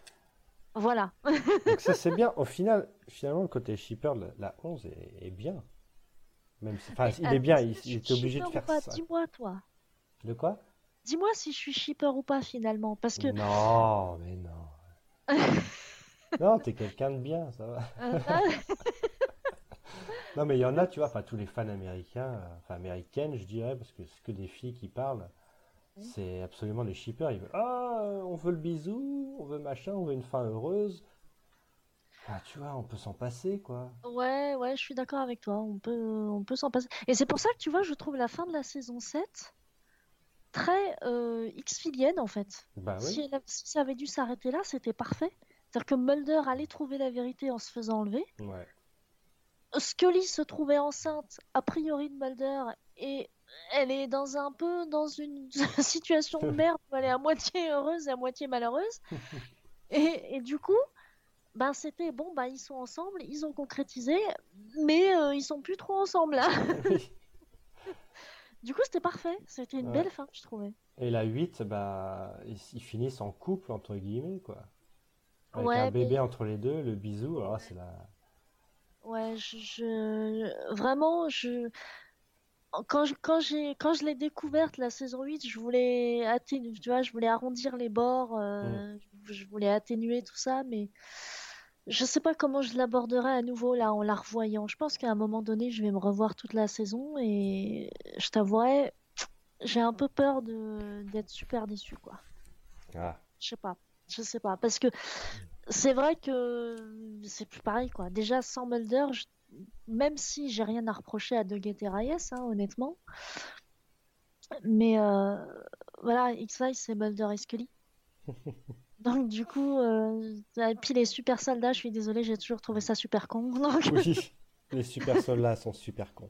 [SPEAKER 7] voilà.
[SPEAKER 6] Donc ça c'est bien. Au final, finalement, le côté shipper, la, la 11 est, est bien. Même si, enfin, il est bien, il, il était obligé de
[SPEAKER 7] ou
[SPEAKER 6] faire
[SPEAKER 7] pas
[SPEAKER 6] ça.
[SPEAKER 7] Dis-moi, toi.
[SPEAKER 6] De quoi?
[SPEAKER 7] Dis-moi si je suis shipper ou pas finalement, parce que
[SPEAKER 6] Non, mais non. Non, t'es quelqu'un de bien, ça va. Non, mais il y en a, tu vois, enfin, tous les fans américains, euh, enfin, américaines, je dirais, parce que c'est que des filles qui parlent. C'est absolument des shippers. Ils veulent, ah, on veut le bisou, on veut machin, on veut une fin heureuse. Ah, tu vois, on peut s'en passer, quoi.
[SPEAKER 7] ouais, ouais, je suis d'accord avec toi. On peut, on peut s'en passer. Et c'est pour ça que tu vois, je trouve la fin de la saison 7 très euh, X-filienne en fait.
[SPEAKER 6] Bah
[SPEAKER 7] Si, elle si ça avait dû s'arrêter là, c'était parfait. C'est-à-dire que Mulder allait trouver la vérité en se faisant enlever.
[SPEAKER 6] Ouais.
[SPEAKER 7] Scully se trouvait enceinte, a priori de Mulder, et elle est dans un peu dans une situation de merde où elle est à moitié heureuse et à moitié malheureuse. Et, et du coup, ben c'était bon, ben ils sont ensemble, ils ont concrétisé, mais euh, ils sont plus trop ensemble là.
[SPEAKER 6] Oui.
[SPEAKER 7] Du coup, c'était parfait, c'était une
[SPEAKER 6] Ouais.
[SPEAKER 7] belle fin, je trouvais.
[SPEAKER 6] Et la 8, bah, ils, ils finissent en couple, entre guillemets, quoi. Avec
[SPEAKER 7] Ouais,
[SPEAKER 6] un bébé
[SPEAKER 7] mais-
[SPEAKER 6] entre les deux, le bisou, alors là, c'est la...
[SPEAKER 7] Ouais, je, je- vraiment, je quand je, quand j'ai quand je l'ai découverte la saison 8, je voulais atténuer, tu vois, je voulais arrondir les bords, euh, je, je voulais atténuer tout ça, mais je sais pas comment je l'aborderai à nouveau là en la revoyant. Je pense qu'à un moment donné, je vais me revoir toute la saison et je t'avouerai, j'ai un peu peur de d'être super déçue quoi.
[SPEAKER 6] Ah,
[SPEAKER 7] Je sais pas. Je sais pas. Parce que c'est vrai que c'est plus pareil, quoi. Déjà, sans Mulder, je- même si j'ai rien à reprocher à Doggett et Reyes, hein, honnêtement. Mais euh, voilà, X-Files, c'est Mulder et Scully. Donc, du coup, euh, et puis les super soldats, je suis désolée, j'ai toujours trouvé ça super con. Donc,
[SPEAKER 6] oui, les super soldats sont super cons.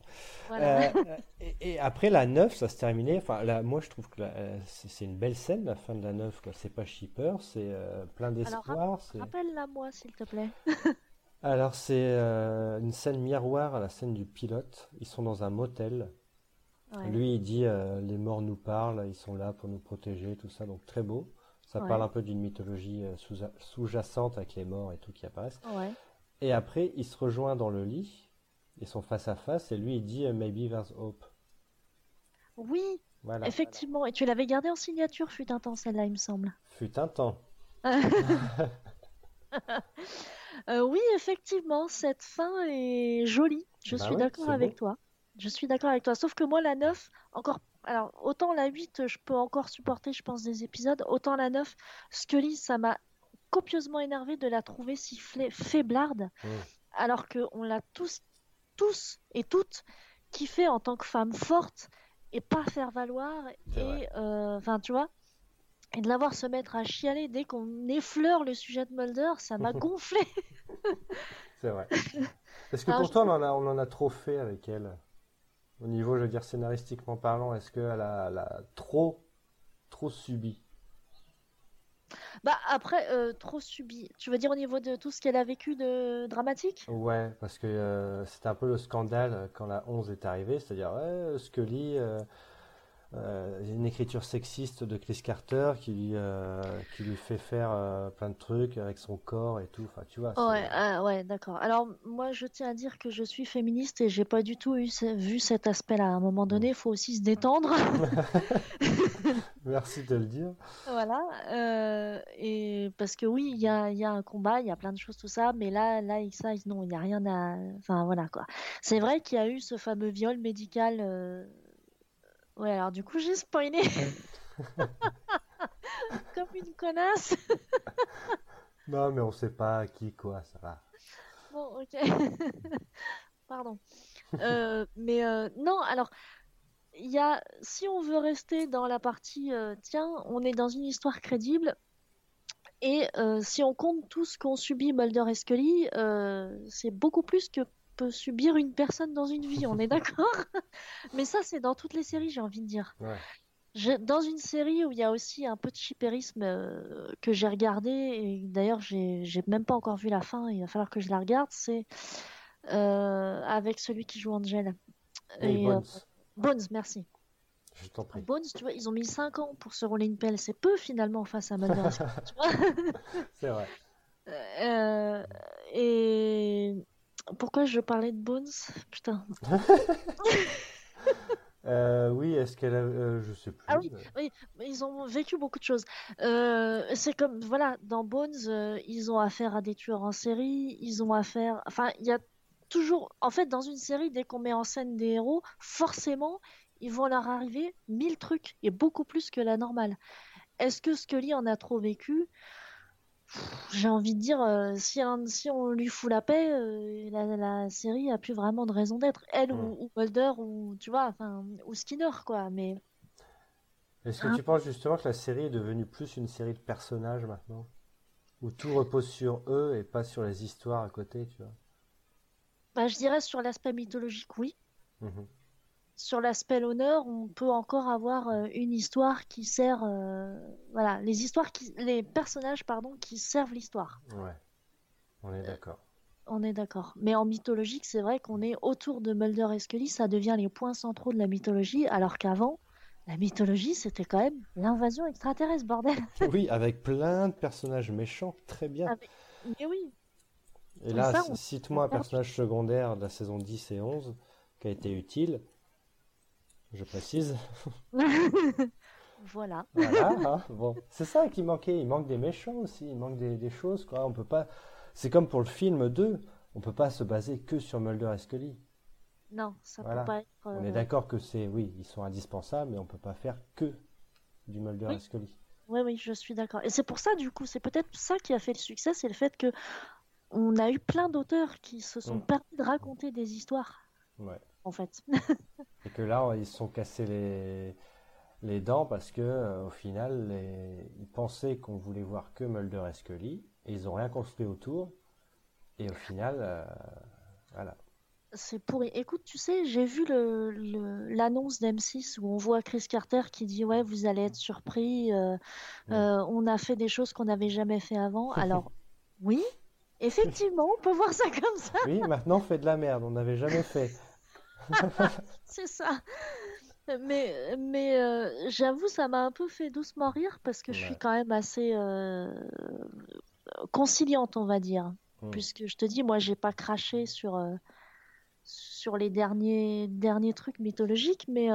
[SPEAKER 7] voilà.
[SPEAKER 6] Euh, et, et après la 9, ça se terminait. Enfin, là, moi, je trouve que euh, c'est une belle scène, la fin de la 9. quoi. C'est pas shipper, c'est euh, plein d'espoir.
[SPEAKER 7] Rappelle-la moi, s'il te plaît.
[SPEAKER 6] Alors, c'est euh, une scène miroir à la scène du pilote. Ils sont dans un motel.
[SPEAKER 7] Ouais.
[SPEAKER 6] Lui, il dit euh, les morts nous parlent, ils sont là pour nous protéger, tout ça. Donc, très beau. Ça
[SPEAKER 7] Ouais.
[SPEAKER 6] parle un peu d'une mythologie euh, sous- sous-jacente avec les morts et tout qui apparaissent.
[SPEAKER 7] Ouais.
[SPEAKER 6] Et après, il se rejoint dans le lit. Ils sont face à face et lui, il dit euh, Maybe there's hope.
[SPEAKER 7] Oui,
[SPEAKER 6] Voilà.
[SPEAKER 7] effectivement. Et tu l'avais gardé en signature, fut un temps, celle-là, il me semble.
[SPEAKER 6] Fut un temps.
[SPEAKER 7] Euh, oui, effectivement, cette fin est jolie. Je
[SPEAKER 6] Bah
[SPEAKER 7] suis
[SPEAKER 6] ouais,
[SPEAKER 7] d'accord avec toi. Je suis d'accord avec toi. Sauf que moi, la 9, encore. Alors, autant la 8, je peux encore supporter, je pense, des épisodes. Autant la 9, Scully, ça m'a copieusement énervé de la trouver si fla- faiblarde.
[SPEAKER 6] Mm.
[SPEAKER 7] Alors qu'on l'a tous, tous et toutes kiffé en tant que femme forte et pas faire valoir. Et, euh, enfin, tu vois. Et de la voir se mettre à chialer dès qu'on effleure le sujet de Mulder, ça m'a gonflé.
[SPEAKER 6] C'est vrai. Est-ce que
[SPEAKER 7] Alors,
[SPEAKER 6] pour
[SPEAKER 7] je
[SPEAKER 6] toi, on en a, on en a trop fait avec elle? Au niveau, je veux dire, scénaristiquement parlant, est-ce qu'elle a, elle a trop, trop subi?
[SPEAKER 7] Bah après, euh, trop subi. Tu veux dire au niveau de tout ce qu'elle a vécu de dramatique?
[SPEAKER 6] Ouais, parce que euh, c'était un peu le scandale euh, quand la 11 est arrivée, c'est-à-dire ouais, Scully, euh, une écriture sexiste de Chris Carter qui lui, euh, qui lui fait faire euh, plein de trucs avec son corps et tout. Enfin, tu vois,
[SPEAKER 7] Ouais, ah, ouais, d'accord. Alors moi, je tiens à dire que je suis féministe et j'ai pas du tout eu vu cet aspect-là. À un moment donné, il faut aussi se détendre.
[SPEAKER 6] Merci de le dire.
[SPEAKER 7] Voilà. euh, et parce que oui, il y a, y a un combat, il y a plein de choses, tout ça, mais là, là, X-Size, non, il n'y a rien à. Enfin, voilà quoi. C'est vrai qu'il y a eu ce fameux viol médical. Ouais, alors du coup, j'ai spoilé. Comme une connasse.
[SPEAKER 6] Non, mais on sait pas qui, quoi, ça va.
[SPEAKER 7] Bon, ok. Pardon. Euh, mais euh, non, alors, il y a, si on veut rester dans la partie, euh, tiens, on est dans une histoire crédible, et si on compte tout ce qu'ont subi Mulder et Scully, c'est beaucoup plus que peut subir une personne dans une vie, on est d'accord? Mais ça, c'est dans toutes les séries, j'ai envie de dire.
[SPEAKER 6] Ouais.
[SPEAKER 7] Je- dans une série où il y a aussi un peu de chippérisme euh, que j'ai regardé, et d'ailleurs j'ai même pas encore vu la fin, il va falloir que je la regarde, c'est euh, avec celui qui joue Angel.
[SPEAKER 6] Et
[SPEAKER 7] Et, euh,
[SPEAKER 6] Bones,
[SPEAKER 7] Bones, merci.
[SPEAKER 6] je t'en prie.
[SPEAKER 7] Bones, tu vois, ils ont mis 5 ans pour se rouler une pelle, c'est peu finalement face à vois.
[SPEAKER 6] C'est vrai.
[SPEAKER 7] Et pourquoi je parlais de Bones? Putain.
[SPEAKER 6] Euh, oui, est-ce qu'elle a... euh, je sais plus.
[SPEAKER 7] Ah oui, ils ont vécu beaucoup de choses. Euh, c'est comme, voilà, dans Bones, ils ont affaire à des tueurs en série, ils ont affaire. Enfin, il y a toujours. En fait, dans une série, dès qu'on met en scène des héros, forcément, ils vont leur arriver mille trucs, et beaucoup plus que la normale. Est-ce que Scully en a trop vécu? J'ai envie de dire, euh, si, un- si on lui fout la paix, euh, la, la série a plus vraiment de raison d'être. Elle
[SPEAKER 6] Mm.
[SPEAKER 7] ou, ou Mulder, ou tu vois, enfin, ou Skinner, quoi. Mais.
[SPEAKER 6] Est-ce que
[SPEAKER 7] Hein
[SPEAKER 6] tu penses justement que la série est devenue plus une série de personnages maintenant? Où tout repose sur eux et pas sur les histoires à côté, tu vois?
[SPEAKER 7] Bah, je dirais sur l'aspect mythologique, oui.
[SPEAKER 6] Mhm.
[SPEAKER 7] Sur l'aspect l'honneur, on peut encore avoir euh, une histoire qui sert, euh, voilà, les histoires qui, les personnages, pardon, qui servent l'histoire.
[SPEAKER 6] Ouais, on est d'accord.
[SPEAKER 7] On est d'accord. Mais en mythologique, c'est vrai qu'on est autour de Mulder et Scully, ça devient les points centraux de la mythologie, alors qu'avant, la mythologie, c'était quand même l'invasion extraterrestre, bordel.
[SPEAKER 6] Oui, avec plein de personnages méchants, très bien.
[SPEAKER 7] Avec- Mais oui,
[SPEAKER 6] Et là,
[SPEAKER 7] on-
[SPEAKER 6] cite-moi un personnage secondaire de la saison 10 et 11 qui a été utile. Je précise.
[SPEAKER 7] voilà.
[SPEAKER 6] Voilà, hein, bon. C'est ça qui manquait. Il manque des méchants aussi. Il manque des, des choses, quoi. On peut pas. C'est comme pour le film 2. On peut pas se baser que sur Mulder et Scully.
[SPEAKER 7] Non, ça
[SPEAKER 6] Voilà.
[SPEAKER 7] peut pas être.
[SPEAKER 6] On est
[SPEAKER 7] euh,
[SPEAKER 6] d'accord que c'est, oui, ils sont indispensables, mais on peut pas faire que du Mulder
[SPEAKER 7] Oui.
[SPEAKER 6] et Scully.
[SPEAKER 7] Oui, oui, je suis d'accord. Et c'est pour ça, du coup, c'est peut-être ça qui a fait le succès, c'est le fait que on a eu plein d'auteurs qui se sont
[SPEAKER 6] Mm.
[SPEAKER 7] permis de raconter des histoires,
[SPEAKER 6] Ouais.
[SPEAKER 7] En fait.
[SPEAKER 6] Et que là, ils se sont cassés les, les dents parce que, euh, au final, les- ils pensaient qu'on voulait voir que Mulder et Scully, et ils ont rien construit autour. Et au final, euh, voilà.
[SPEAKER 7] C'est pourri. Écoute, tu sais, j'ai vu le, le- l'annonce d'M6 où on voit Chris Carter qui dit Ouais, vous allez être surpris, euh,
[SPEAKER 6] Mm.
[SPEAKER 7] on a fait des choses qu'on n'avait jamais fait avant. Alors, oui, effectivement, on peut voir ça comme ça,
[SPEAKER 6] Oui, maintenant on fait de la merde, on n'avait jamais fait.
[SPEAKER 7] c'est ça. Mais, mais euh, j'avoue, ça m'a un peu fait doucement rire parce que je suis quand même assez euh, conciliante, on va dire.
[SPEAKER 6] Hmm.
[SPEAKER 7] Puisque je te dis, moi, j'ai pas craché sur, euh, sur les derniers, derniers trucs mythologiques, mais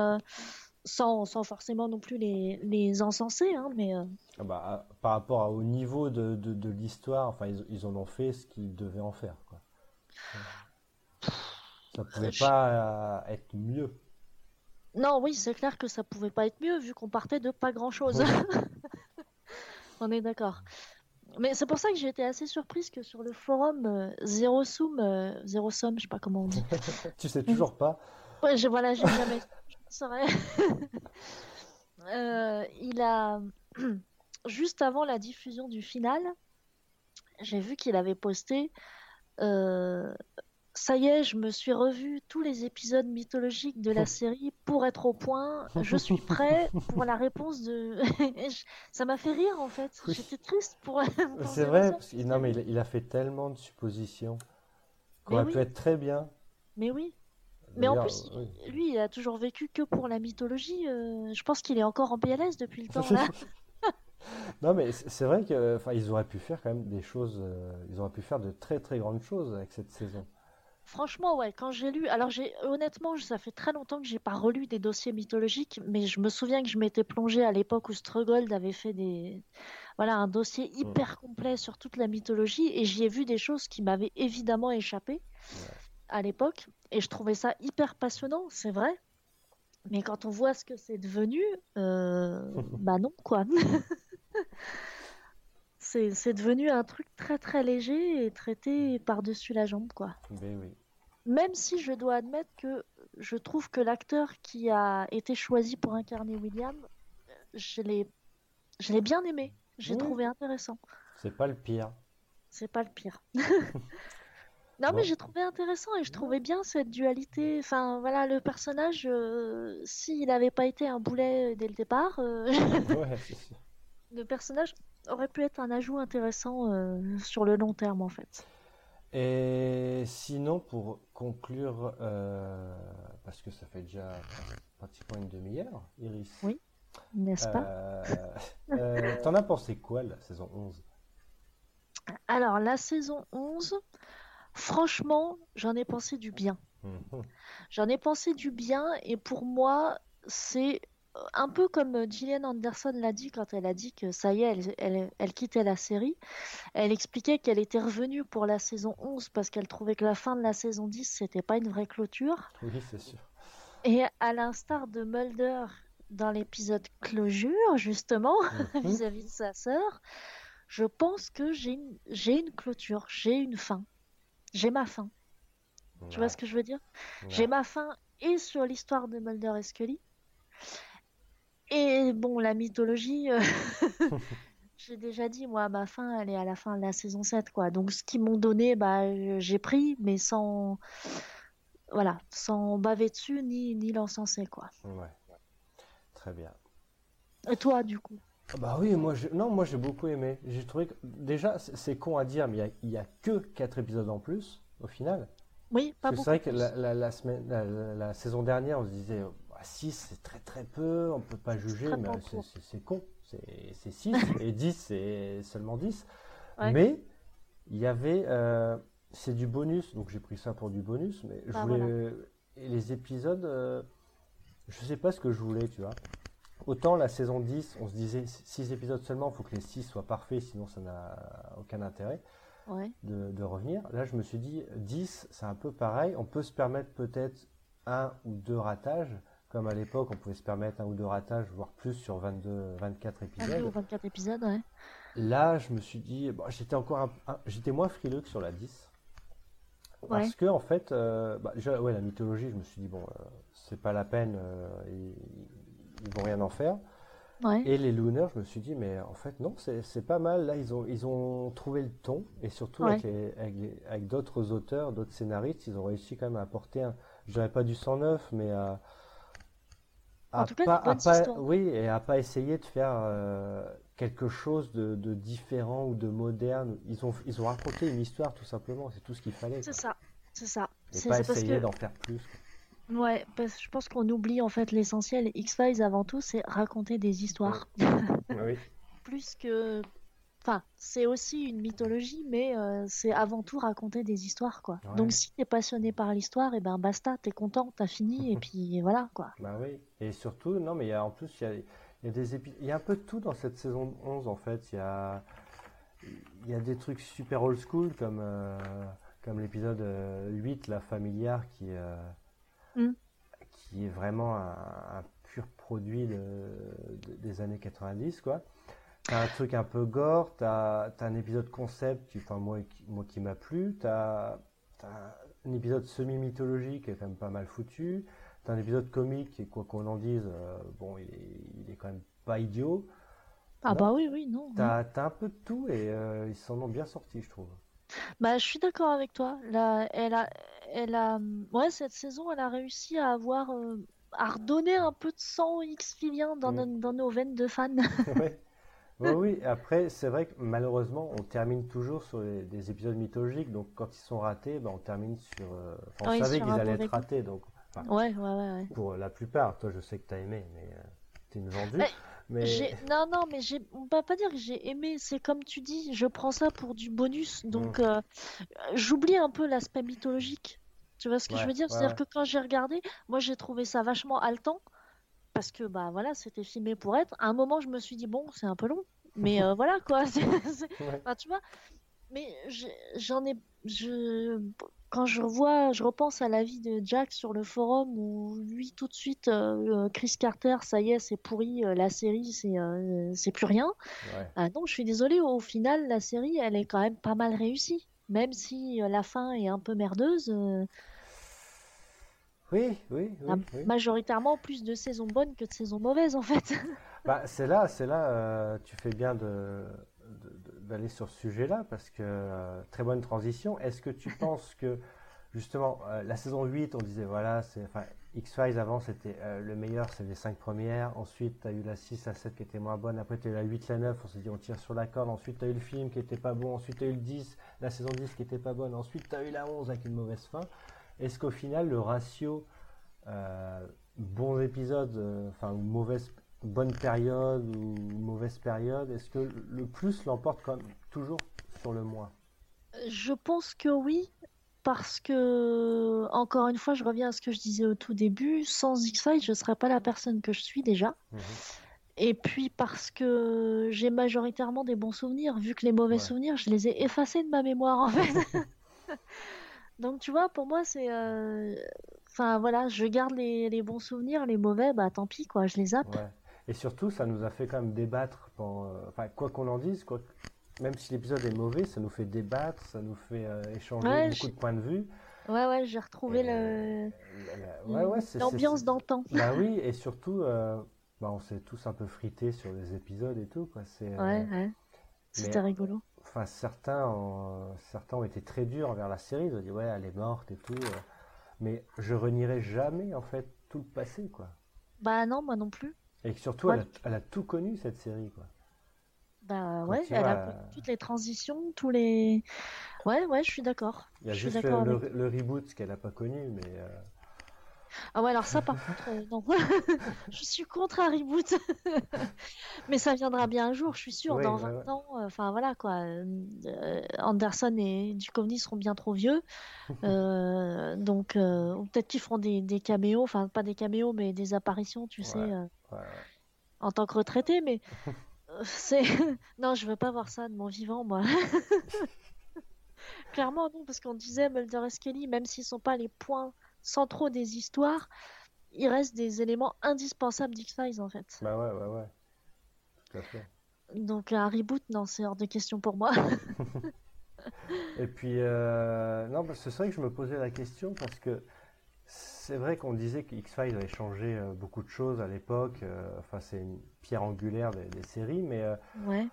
[SPEAKER 7] sans, sans forcément non plus les, les encenser. Hein, mais
[SPEAKER 6] Ah bah, par rapport au niveau de, de, de l'histoire, enfin, ils, ils en ont fait ce qu'ils devaient en faire, quoi. Ça pouvait pas euh, être mieux.
[SPEAKER 7] non, oui, c'est clair que ça pouvait pas être mieux vu qu'on partait de pas grand-chose. On est d'accord. Mais c'est pour ça que j'ai été assez surprise que sur le forum euh, Zero Sum, euh, Zero Sum, je sais pas comment on dit.
[SPEAKER 6] Tu sais toujours pas.
[SPEAKER 7] Ouais, je, voilà, j'ai jamais. Je ne saurais. Euh, il a. Juste avant la diffusion du final, j'ai vu qu'il avait posté. Euh, Ça y est, je me suis revu tous les épisodes mythologiques de la série pour être au point. Je suis prêt pour la réponse de. Ça m'a fait rire en fait.
[SPEAKER 6] Oui.
[SPEAKER 7] J'étais triste pour. pour
[SPEAKER 6] C'est vrai, parce non, mais il, il a fait tellement de suppositions qu'on aurait
[SPEAKER 7] oui.
[SPEAKER 6] pu être très bien.
[SPEAKER 7] Mais oui. Mais en plus,
[SPEAKER 6] oui.
[SPEAKER 7] lui, il a toujours vécu que pour la mythologie. euh, je pense qu'il est encore en PLS depuis le temps là.
[SPEAKER 6] Non, mais c'est vrai que, ils auraient pu faire quand même des choses. euh, ils auraient pu faire de très très grandes choses avec cette saison.
[SPEAKER 7] Franchement, ouais, quand j'ai lu, alors j'ai honnêtement, ça fait très longtemps que j'ai pas relu des dossiers mythologiques, mais je me souviens que je m'étais plongée à l'époque où Struggold avait fait des, voilà, un dossier hyper complet sur toute la mythologie, et j'y ai vu des choses qui m'avaient évidemment échappé à l'époque, et je trouvais ça hyper passionnant, c'est vrai. Mais quand on voit ce que c'est devenu, euh, bah non, quoi. C'est, devenu un truc très très léger et traité par-dessus la jambe, quoi.
[SPEAKER 6] Mais oui.
[SPEAKER 7] Même si je dois admettre que je trouve que l'acteur qui a été choisi pour incarner William, je l'ai, je l'ai bien aimé. J'ai
[SPEAKER 6] Oui.
[SPEAKER 7] trouvé intéressant.
[SPEAKER 6] C'est pas le pire.
[SPEAKER 7] C'est pas le pire. Non,
[SPEAKER 6] Bon.
[SPEAKER 7] mais j'ai trouvé intéressant et je trouvais bien cette dualité. Enfin, voilà, le personnage, euh, s'il n'avait pas été un boulet dès le départ, euh,
[SPEAKER 6] Ouais,
[SPEAKER 7] le personnage aurait pu être un ajout intéressant euh, sur le long terme, en fait.
[SPEAKER 6] Et sinon, pour conclure, euh, parce que ça fait déjà pratiquement une demi-heure, Iris,
[SPEAKER 7] Oui. N'est-ce pas?
[SPEAKER 6] euh, euh, t'en as pensé quoi la saison 11?
[SPEAKER 7] Alors, la saison 11, franchement, j'en ai pensé du bien.
[SPEAKER 6] Mhm.
[SPEAKER 7] J'en ai pensé du bien et pour moi, c'est un peu comme euh, Gillian Anderson l'a dit quand elle a dit que ça y est, elle, elle- elle quittait la série. Elle expliquait qu'elle était revenue pour la saison 11 parce qu'elle trouvait que la fin de la saison 10, c'était pas une vraie clôture.
[SPEAKER 6] Oui, c'est sûr.
[SPEAKER 7] Et à l'instar de Mulder dans l'épisode Closure, justement,
[SPEAKER 6] Mhm.
[SPEAKER 7] vis-à-vis de sa sœur, je pense que j'ai une, clôture, j'ai une fin. J'ai ma fin. Tu vois ce que je veux dire? J'ai ma fin et sur l'histoire de Mulder et Scully. Et bon, la mythologie, euh, j'ai déjà dit, moi, ma fin, elle est à la fin de la saison 7, quoi. Donc, ce qu'ils m'ont donné, bah, j'ai pris, mais sans, voilà, sans baver dessus ni, ni l'encenser, quoi.
[SPEAKER 6] Ouais. Très bien.
[SPEAKER 7] Et toi, du coup?
[SPEAKER 6] Ah Bah oui, moi j'ai non, moi j'ai beaucoup aimé. J'ai trouvé que déjà c'est con à dire, mais il y a, que 4 épisodes en plus au final.
[SPEAKER 7] Oui, pas beaucoup.
[SPEAKER 6] c'est vrai que la, la- la semaine, la, la- la saison dernière, on se disait 6 c'est très très peu, on peut pas juger, mais c'est- con. C'est c'est 6 et 10 c'est seulement 10.
[SPEAKER 7] Ouais.
[SPEAKER 6] Mais il y avait, euh, c'est du bonus, donc j'ai pris ça pour du bonus, mais je
[SPEAKER 7] Ah,
[SPEAKER 6] voulais. Et les épisodes, euh, je sais pas ce que je voulais, tu vois. Autant la saison 10, on se disait 6 épisodes seulement, il faut que les 6 soient parfaits, sinon ça n'a aucun intérêt
[SPEAKER 7] Ouais,
[SPEAKER 6] de, de revenir. Là, je me suis dit 10, c'est un peu pareil. On peut se permettre peut-être un ou deux ratages, comme à l'époque, on pouvait se permettre un ou deux ratages, voire plus sur 22, 24
[SPEAKER 7] 22 ou
[SPEAKER 6] épisodes.
[SPEAKER 7] 24 épisodes, ouais.
[SPEAKER 6] Là, je me suis dit, bon, j'étais encore un, un- j'étais moins frileux que sur la 10. Parce
[SPEAKER 7] Ouais.
[SPEAKER 6] que, en fait, euh, bah, déjà, ouais, la mythologie, je me suis dit, bon, euh, c'est pas la peine, euh, ils, ils vont rien en faire.
[SPEAKER 7] Ouais,
[SPEAKER 6] Et les Lunars, je me suis dit, mais en fait, non, c'est pas mal. Là, ils ont, ils ont trouvé le ton. Et surtout, avec d'autres auteurs, d'autres scénaristes, ils ont réussi quand même à apporter un, je dirais pas du 109, mais à,
[SPEAKER 7] En
[SPEAKER 6] à
[SPEAKER 7] tout cas,
[SPEAKER 6] pas,
[SPEAKER 7] une bonne
[SPEAKER 6] à pas-
[SPEAKER 7] histoire.
[SPEAKER 6] oui, et à pas essayer de faire euh, quelque chose de, de différent ou de moderne. Ils ont, ils ont raconté une histoire, tout simplement. C'est tout ce qu'il fallait.
[SPEAKER 7] c'est ça, c'est ça.
[SPEAKER 6] Et pas essayer
[SPEAKER 7] que
[SPEAKER 6] d'en faire plus. quoi.
[SPEAKER 7] Ouais, parce que je pense qu'on oublie en fait l'essentiel. X-Files avant tout, c'est raconter des histoires.
[SPEAKER 6] Oui.
[SPEAKER 7] Plus que. Enfin, c'est aussi une mythologie, mais euh, c'est avant tout raconter des histoires, quoi.
[SPEAKER 6] Ouais.
[SPEAKER 7] Donc si t'es passionné par l'histoire, et ben basta, t'es content, t'as fini, et puis voilà, quoi.
[SPEAKER 6] Bah oui. Et surtout, non, mais il y a en plus, il y a, il y a des il y a un peu de tout dans cette saison 11 en fait. Il y a, y a des trucs super old school comme, euh, comme l'épisode euh, 8, La Familiar, qui, euh,
[SPEAKER 7] Mm.
[SPEAKER 6] qui est vraiment un, un pur produit de, de- des années 90, quoi. T'as un truc un peu gore, t'as, t'as un épisode concept, qui, enfin, moi, qui, moi qui m'a plu, t'as, t'as un épisode semi-mythologique qui est quand même pas mal foutu, t'as un épisode comique et quoi qu'on en dise, euh, bon, il est, il est quand même pas idiot.
[SPEAKER 7] Ah
[SPEAKER 6] Non.
[SPEAKER 7] bah oui, oui, non.
[SPEAKER 6] T'as, un peu de tout et euh, ils s'en ont bien sortis, je trouve.
[SPEAKER 7] Bah, je suis d'accord avec toi. Là, elle a, elle a, ouais, cette saison, elle a réussi à avoir, euh, à redonner un peu de sang X-filien dans,
[SPEAKER 6] Mm.
[SPEAKER 7] nos- dans nos veines de fans.
[SPEAKER 6] Ouais. Oui, oui, après, c'est vrai que malheureusement, on termine toujours sur les- des épisodes mythologiques, donc quand ils sont ratés, ben, on termine sur. euh, on
[SPEAKER 7] Oui,
[SPEAKER 6] savait qu'ils allaient être ratés, donc enfin,
[SPEAKER 7] Ouais, ouais, ouais,
[SPEAKER 6] pour la plupart, toi je sais que t'as aimé, mais euh, t'es une vendue.
[SPEAKER 7] Ouais,
[SPEAKER 6] mais
[SPEAKER 7] J'ai... Non, non, mais j'ai... on va pas dire que j'ai aimé, c'est comme tu dis, je prends ça pour du bonus, donc
[SPEAKER 6] Mm.
[SPEAKER 7] euh, j'oublie un peu l'aspect mythologique. Tu vois ce que je veux dire?
[SPEAKER 6] ouais,
[SPEAKER 7] C'est-à-dire
[SPEAKER 6] ouais.
[SPEAKER 7] que quand j'ai regardé, moi j'ai trouvé ça vachement haletant, parce que bah voilà, c'était filmé pour être. À un moment, je me suis dit, bon, c'est un peu long, mais euh, voilà quoi.
[SPEAKER 6] Ouais.
[SPEAKER 7] Enfin, tu vois, mais j'en ai. Je... Quand je revois, je repense à l'avis de Jack sur le forum où lui, tout de suite, euh, euh, Chris Carter, ça y est, c'est pourri, la série, c'est euh, c'est plus rien.
[SPEAKER 6] Ouais.
[SPEAKER 7] Ah non, je suis désolée, au final, la série, elle est quand même pas mal réussie. Même si la fin est un peu merdeuse,
[SPEAKER 6] Oui, oui,
[SPEAKER 7] majoritairement plus de saisons bonnes que de saisons mauvaises en fait.
[SPEAKER 6] Bah, c'est là, c'est là, euh, tu fais bien de, d'aller sur ce sujet-là, parce que euh, très bonne transition. Est-ce que tu penses que, justement, euh, la saison 8, on disait, voilà, c'est, enfin, X-Files avant, c'était le meilleur, c'est les 5 premières. Ensuite, tu as eu la 6, la 7 qui était moins bonne. Après, tu as eu la 8, la 9, on s'est dit, on tire sur la corde. Ensuite, tu as eu le film qui était pas bon. Ensuite, tu as eu le 10, la saison 10 qui était pas bonne. Ensuite, tu as eu la 11 avec une mauvaise fin. Est-ce qu'au final, le ratio euh, bons épisodes, euh, enfin, ou mauvaise, bonne période ou mauvaise période, est-ce que le plus l'emporte quand même toujours sur le moins?
[SPEAKER 7] Je pense que oui, parce que, encore une fois, je reviens à ce que je disais au tout début, sans X-Files, je ne serais pas la personne que je suis déjà.
[SPEAKER 6] Mhm.
[SPEAKER 7] Et puis parce que j'ai majoritairement des bons souvenirs, vu que les mauvais
[SPEAKER 6] Ouais.
[SPEAKER 7] souvenirs, je les ai effacés de ma mémoire en fait. Donc tu vois, pour moi, c'est... euh, Enfin voilà, je garde les, les bons souvenirs, les mauvais, bah tant pis quoi, je les zappe.
[SPEAKER 6] Ouais. Et surtout, ça nous a fait quand même débattre. pendant, euh, Enfin, quoi qu'on en dise, quoi, même si l'épisode est mauvais, ça nous fait débattre, ça nous fait euh, échanger
[SPEAKER 7] Ouais,
[SPEAKER 6] beaucoup de points de vue.
[SPEAKER 7] Ouais, ouais, j'ai retrouvé
[SPEAKER 6] Et,
[SPEAKER 7] le...
[SPEAKER 6] ouais, ouais,
[SPEAKER 7] l'ambiance d'antan.
[SPEAKER 6] Bah oui, et surtout, euh, bah, on s'est tous un peu frités sur les épisodes et tout, quoi. C'est,
[SPEAKER 7] Ouais, ouais. C'était rigolo.
[SPEAKER 6] Enfin, certains ont, certains ont été très durs envers la série. Ils ont dit, ouais, elle est morte et tout. euh. Mais je renierai jamais, en fait, tout le passé, quoi.
[SPEAKER 7] Bah non, moi non plus.
[SPEAKER 6] Et surtout,
[SPEAKER 7] Ouais.
[SPEAKER 6] elle, a, elle a tout connu, cette série, quoi.
[SPEAKER 7] Bah ouais, elle a
[SPEAKER 6] euh,
[SPEAKER 7] toutes les transitions, tous les... Ouais, ouais, je suis d'accord.
[SPEAKER 6] Il y a juste le,
[SPEAKER 7] avec
[SPEAKER 6] le- le reboot qu'elle n'a pas connu, mais euh,
[SPEAKER 7] Ah ouais, alors ça par contre, euh, non. Je suis contre un reboot. Mais ça viendra bien un jour, je suis sûre,
[SPEAKER 6] Oui,
[SPEAKER 7] dans
[SPEAKER 6] ouais,
[SPEAKER 7] 20
[SPEAKER 6] ouais.
[SPEAKER 7] ans. euh, Enfin voilà quoi. euh, Anderson et Duchovny seront bien trop vieux. Donc peut-être qu'ils feront des, des caméos, enfin pas des caméos, mais des apparitions, tu sais,
[SPEAKER 6] Ouais. ouais, ouais.
[SPEAKER 7] en tant que retraité. Mais c'est. Non, je veux pas voir ça de mon vivant, moi. Clairement, non, parce qu'on disait Mulder et Scully, même s'ils sont pas les points centraux des histoires, il reste des éléments indispensables d'X-Files en fait.
[SPEAKER 6] Bah ouais, ouais, ouais. Tout à fait.
[SPEAKER 7] Donc un reboot, non, c'est hors de question pour moi.
[SPEAKER 6] Et puis, euh, non, parce que c'est vrai que je me posais la question parce que c'est vrai qu'on disait que X-Files avait changé euh, beaucoup de choses à l'époque. euh, enfin, c'est une pierre angulaire des, des séries, mais euh,
[SPEAKER 7] ouais.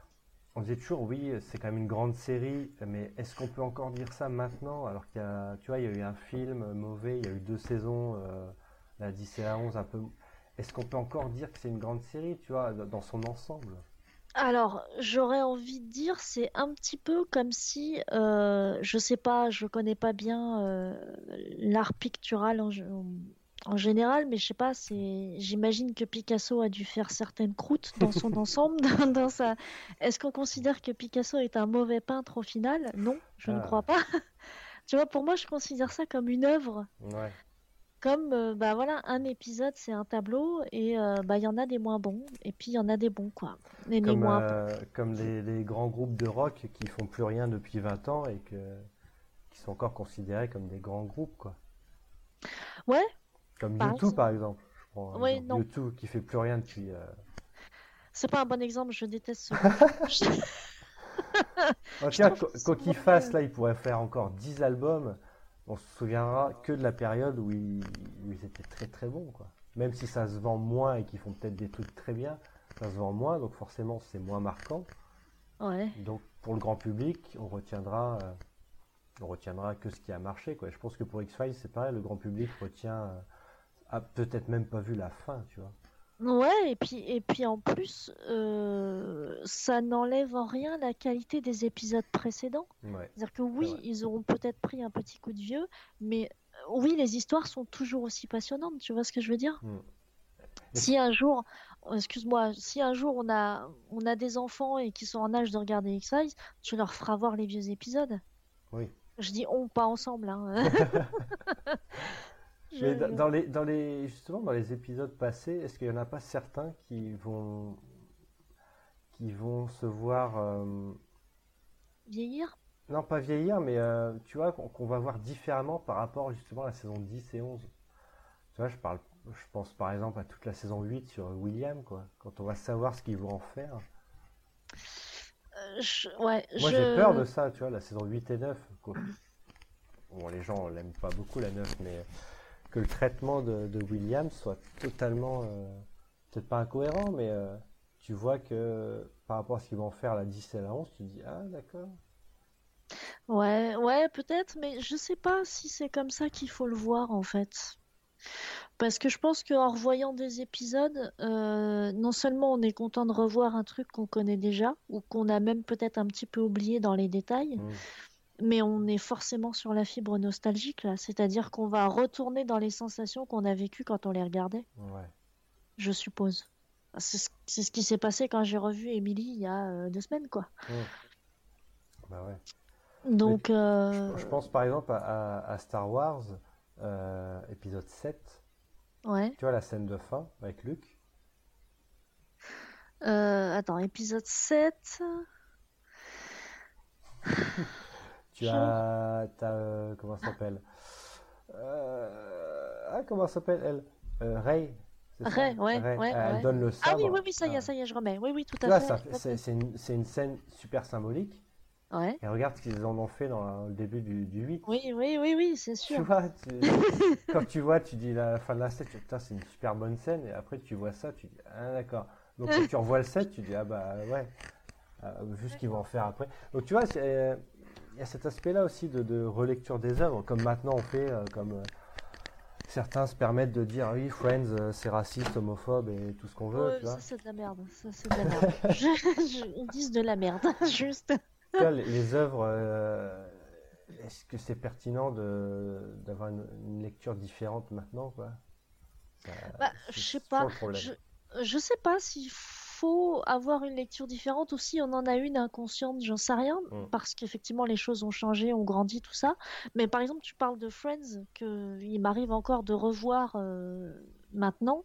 [SPEAKER 6] On disait toujours, oui, c'est quand même une grande série, mais est-ce qu'on peut encore dire ça maintenant alors qu'il y a, eu un film mauvais, il y a eu deux saisons, euh, la 10 et la 11 un peu. Est-ce qu'on peut encore dire que c'est une grande série, tu vois, dans son ensemble?
[SPEAKER 7] Alors, j'aurais envie de dire, c'est un petit peu comme si, euh, je sais pas, je connais pas bien euh, l'art pictural en, en- en général, mais je sais pas, c'est, j'imagine que Picasso a dû faire certaines croûtes dans son ensemble, dans, sa. Est-ce qu'on considère que Picasso est un mauvais peintre au final? Non, je ne
[SPEAKER 6] Ah.
[SPEAKER 7] crois pas. tu vois, pour moi, je considère ça comme une œuvre,
[SPEAKER 6] Ouais.
[SPEAKER 7] comme euh, bah voilà, un épisode, c'est un tableau, et euh, bah il y en a des moins bons, et puis il y en a des bons quoi, et les
[SPEAKER 6] Comme,
[SPEAKER 7] bons.
[SPEAKER 6] euh, comme les, les grands groupes de rock qui font plus rien depuis 20 ans et que, qui sont encore considérés comme des grands groupes, quoi.
[SPEAKER 7] Ouais,
[SPEAKER 6] Comme
[SPEAKER 7] Par
[SPEAKER 6] U2
[SPEAKER 7] exemple.
[SPEAKER 6] par exemple. Je prends
[SPEAKER 7] Ouais,
[SPEAKER 6] exemple.
[SPEAKER 7] non.
[SPEAKER 6] U2 qui fait plus rien depuis. euh,
[SPEAKER 7] c'est pas un bon exemple, je déteste ce
[SPEAKER 6] quoi qu'il fasse, là, il pourrait faire encore 10 albums. On se souviendra que de la période où ils, où ils étaient très très bons, quoi. Même si ça se vend moins et qu'ils font peut-être des trucs très bien, ça se vend moins, donc forcément c'est moins marquant.
[SPEAKER 7] Ouais.
[SPEAKER 6] Donc pour le grand public, on retiendra, euh, on retiendra que ce qui a marché, quoi. Je pense que pour X-Files, c'est pareil, le grand public retient, euh, a peut-être même pas vu la fin, tu vois.
[SPEAKER 7] Ouais, et puis, et puis en plus, euh, ça n'enlève en rien la qualité des épisodes précédents.
[SPEAKER 6] Ouais.
[SPEAKER 7] C'est-à-dire que oui, ils auront peut-être pris un petit coup de vieux, mais euh, oui, les histoires sont toujours aussi passionnantes, tu vois ce que je veux dire?
[SPEAKER 6] Mm.
[SPEAKER 7] Si un jour, oh, excuse-moi, si un jour on a, on a des enfants et qui sont en âge de regarder X-Files, tu leur feras voir les vieux épisodes.
[SPEAKER 6] Oui.
[SPEAKER 7] Je dis on, pas ensemble, hein.
[SPEAKER 6] Mais dans les, dans les, justement, dans les épisodes passés, est-ce qu'il n'y en a pas certains qui vont, qui vont se voir, euh,
[SPEAKER 7] Vieillir?
[SPEAKER 6] non pas vieillir, mais euh, tu vois, qu'on va voir différemment par rapport justement à la saison 10 et 11. Tu vois, je parle, je pense par exemple à toute la saison 8 sur William, quoi. Quand on va savoir ce qu'ils vont en faire.
[SPEAKER 7] Euh, je- ouais,
[SPEAKER 6] Moi
[SPEAKER 7] je...
[SPEAKER 6] j'ai peur de ça, tu vois, la saison 8 et 9. quoi. Bon, les gens l'aiment pas beaucoup la 9, mais que le traitement de, de William soit totalement, euh, peut-être pas incohérent, mais euh, tu vois que par rapport à ce qu'ils vont faire la 10 et la 11, tu te dis, ah d'accord.
[SPEAKER 7] Ouais, ouais, peut-être, mais je sais pas si c'est comme ça qu'il faut le voir en fait. Parce que je pense qu'en revoyant des épisodes, euh, non seulement on est content de revoir un truc qu'on connaît déjà, ou qu'on a même peut-être un petit peu oublié dans les détails,
[SPEAKER 6] Mm.
[SPEAKER 7] Mais on est forcément sur la fibre nostalgique là, c'est-à-dire qu'on va retourner dans les sensations qu'on a vécues quand on les regardait,
[SPEAKER 6] Ouais.
[SPEAKER 7] je suppose. C'est ce, qui s'est passé quand j'ai revu Emily il y a euh, deux semaines, quoi.
[SPEAKER 6] Bah ouais.
[SPEAKER 7] Donc, euh,
[SPEAKER 6] Je pense par exemple à, Star Wars, euh, épisode 7,
[SPEAKER 7] ouais.
[SPEAKER 6] tu vois la scène de fin avec Luke.
[SPEAKER 7] Attends, épisode 7.
[SPEAKER 6] Tu as, t'as, euh, comment ça s'appelle Euh, Ah, comment ça s'appelle elle Euh, ça
[SPEAKER 7] Ray, ouais, ouais,
[SPEAKER 6] Elle
[SPEAKER 7] ouais.
[SPEAKER 6] donne le
[SPEAKER 7] Ah oui,
[SPEAKER 6] sabre.
[SPEAKER 7] oui, oui, ça y est, ça y est, je remets. Oui, oui, tout
[SPEAKER 6] Tu
[SPEAKER 7] à
[SPEAKER 6] vois,
[SPEAKER 7] fait.
[SPEAKER 6] c'est une, une scène super symbolique.
[SPEAKER 7] Ouais.
[SPEAKER 6] Et regarde ce qu'ils en ont fait dans le début du, du 8.
[SPEAKER 7] Oui, oui, oui, oui, c'est
[SPEAKER 6] Tu
[SPEAKER 7] sûr.
[SPEAKER 6] vois, tu- quand tu vois, tu dis la fin de la scène, tu dis, putain, c'est une super bonne scène. Et après, tu vois ça, tu dis, ah d'accord. Donc quand tu revois le 7, tu dis, ah bah ouais, Euh, vu ce qu'ils vont en faire après. Donc tu vois, c'est, y a cet aspect-là aussi de, de relecture des œuvres, comme maintenant on fait, euh, comme euh, certains se permettent de dire, oui, Friends, euh, c'est raciste, homophobe et tout ce qu'on veut, vois.
[SPEAKER 7] ça, c'est de la merde. Ça, c'est de la merde. Je- je- Ils disent de la merde, juste.
[SPEAKER 6] Les, les œuvres, est-ce que c'est pertinent de, d'avoir une, une lecture différente maintenant, quoi?
[SPEAKER 7] Bah, je sais pas. Je, je sais pas s'il faut avoir une lecture différente ou si on en a une inconsciente, j'en sais rien,
[SPEAKER 6] Mm.
[SPEAKER 7] parce qu'effectivement les choses ont changé, ont grandi, tout ça. Mais par exemple, tu parles de Friends, que il m'arrive encore de revoir euh, maintenant.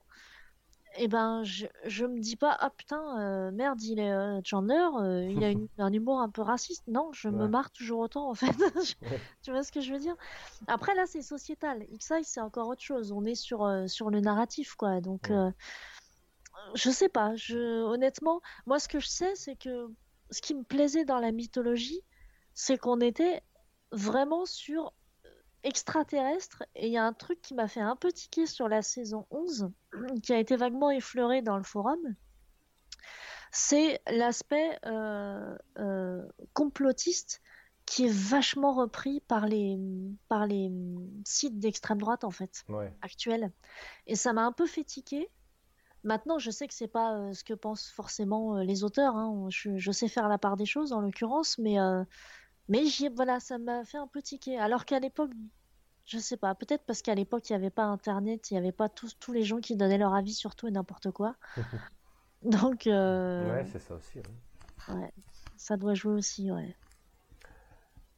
[SPEAKER 7] Et ben, je, je me dis pas, ah putain, euh, merde, il est euh, Chandler, euh, il a une- un humour un peu raciste. Non, je me marre toujours autant en fait. Tu vois ce que je veux dire? Après là, c'est sociétal. X-Files, c'est encore autre chose. On est sur sur le narratif quoi. Donc
[SPEAKER 6] Ouais.
[SPEAKER 7] Je sais pas. Je honnêtement, moi ce que je sais, c'est que ce qui me plaisait dans la mythologie, c'est qu'on était vraiment sur euh, extraterrestre et il y a un truc qui m'a fait un peu tiquer sur la saison 11 qui a été vaguement effleuré dans le forum. C'est l'aspect euh, euh, complotiste qui est vachement repris par les, par les sites d'extrême droite en fait
[SPEAKER 6] Ouais.
[SPEAKER 7] actuels. Et ça m'a un peu fait tiquer. Maintenant, je sais que c'est pas euh, ce que pensent forcément euh, les auteurs. hein. Je, je sais faire la part des choses en l'occurrence, mais euh, mais voilà, ça m'a fait un peu tiquer. Alors qu'à l'époque Je sais pas, peut-être parce qu'à l'époque, il n'y avait pas Internet, il n'y avait pas tous, tous les gens qui donnaient leur avis sur tout et n'importe quoi. Donc,
[SPEAKER 6] Ouais, c'est ça aussi. hein.
[SPEAKER 7] ouais, ça doit jouer aussi, ouais.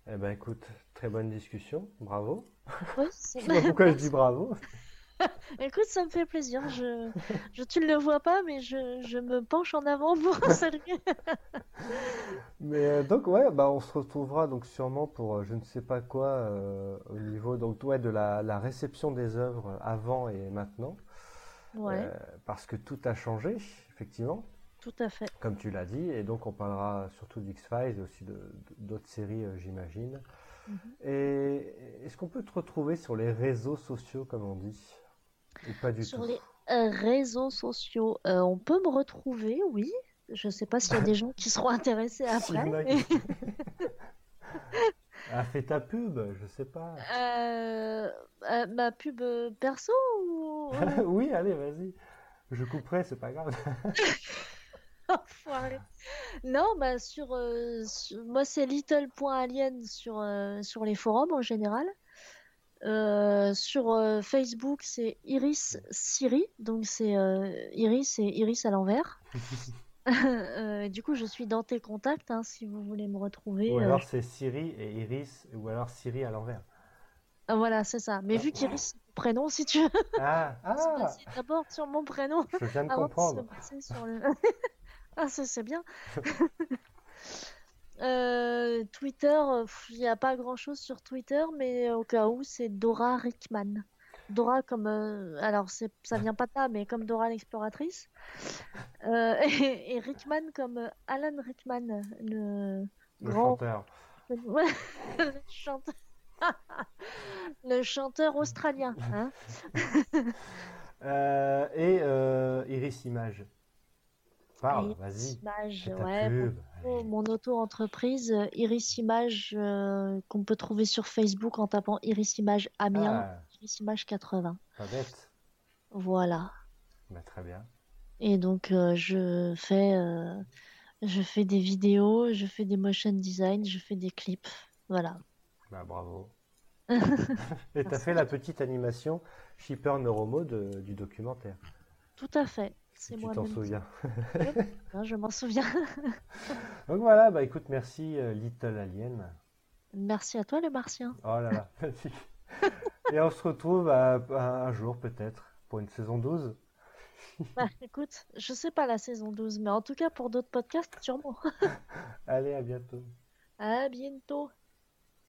[SPEAKER 6] Eh ben écoute, très bonne discussion, bravo.
[SPEAKER 7] Oui, c'est-
[SPEAKER 6] Je sais pas pourquoi je dis bravo.
[SPEAKER 7] Écoute, ça me fait plaisir. Je, je, tu ne le vois pas, mais je, je me penche en avant pour saluer.
[SPEAKER 6] Mais euh, donc ouais, bah on se retrouvera donc sûrement pour euh, je ne sais pas quoi euh, au niveau donc ouais de la, la réception des œuvres avant et maintenant,
[SPEAKER 7] Ouais,
[SPEAKER 6] Euh, parce que tout a changé effectivement,
[SPEAKER 7] tout à fait.
[SPEAKER 6] comme tu l'as dit, et donc on parlera surtout d'X-Files et aussi d'autres séries j'imagine.
[SPEAKER 7] Mhm.
[SPEAKER 6] Et est-ce qu'on peut te retrouver sur les réseaux sociaux comme on dit, ou pas du
[SPEAKER 7] Sur
[SPEAKER 6] tout?
[SPEAKER 7] les euh, réseaux sociaux, euh, on peut me retrouver, oui. Je sais pas s'il y a des gens qui seront intéressés après.
[SPEAKER 6] Ah, fais ta pub, je sais pas.
[SPEAKER 7] Euh, euh, ma pub perso ou...
[SPEAKER 6] Oui, allez, vas-y. Je couperai, c'est pas grave.
[SPEAKER 7] Enfoiré. Non, bah sur, euh, sur- moi c'est little.alien sur, sur les forums en général. Euh, sur euh, Facebook c'est Iris Siri, donc c'est euh, Iris et Iris à l'envers. Du coup je suis dans tes contacts hein, si vous voulez me retrouver.
[SPEAKER 6] Ou alors c'est Siri et Iris, ou alors Siri à l'envers.
[SPEAKER 7] ah, voilà c'est ça. Mais vu qu'Iris c'est mon prénom si tu veux
[SPEAKER 6] Ah, ah,
[SPEAKER 7] d'abord sur mon prénom
[SPEAKER 6] je viens de
[SPEAKER 7] avant de se
[SPEAKER 6] comprendre.
[SPEAKER 7] passer sur le. ah, c'est bien. Euh, Twitter, il n'y a pas grand-chose sur Twitter, mais au cas où, c'est Dora Rickman. Dora comme... euh, alors, c'est, ça vient pas de là, mais comme Dora l'exploratrice. Euh, et, et Rickman comme Alan Rickman, le
[SPEAKER 6] Le
[SPEAKER 7] grand...
[SPEAKER 6] chanteur.
[SPEAKER 7] Le chanteur... le chanteur australien. Hein
[SPEAKER 6] et Iris Image. Parle,
[SPEAKER 7] Iris
[SPEAKER 6] vas-y.
[SPEAKER 7] Ouais, mon auto-entreprise, euh, Iris Image, euh, qu'on peut trouver sur Facebook en tapant Iris Image Amiens,
[SPEAKER 6] Ah,
[SPEAKER 7] Iris Image 80.
[SPEAKER 6] pas bête.
[SPEAKER 7] Voilà.
[SPEAKER 6] Bah, très bien.
[SPEAKER 7] Et donc, euh, je fais, je fais des vidéos, je fais des motion design, je fais des clips. Voilà.
[SPEAKER 6] Bah, bravo. Et t'as fait la petite animation Shipper Neuromode euh, du documentaire.
[SPEAKER 7] Tout à fait.
[SPEAKER 6] Si tu t'en souviens.
[SPEAKER 7] Hein, je m'en souviens.
[SPEAKER 6] Donc voilà, bah écoute, merci euh, Little Alien.
[SPEAKER 7] Merci à toi, le martien.
[SPEAKER 6] Oh là là, merci. Et on se retrouve à- à un jour peut-être pour une saison 12.
[SPEAKER 7] Bah, écoute, je sais pas la saison 12, mais en tout cas, pour d'autres podcasts, sûrement.
[SPEAKER 6] Allez, à bientôt.
[SPEAKER 7] À bientôt.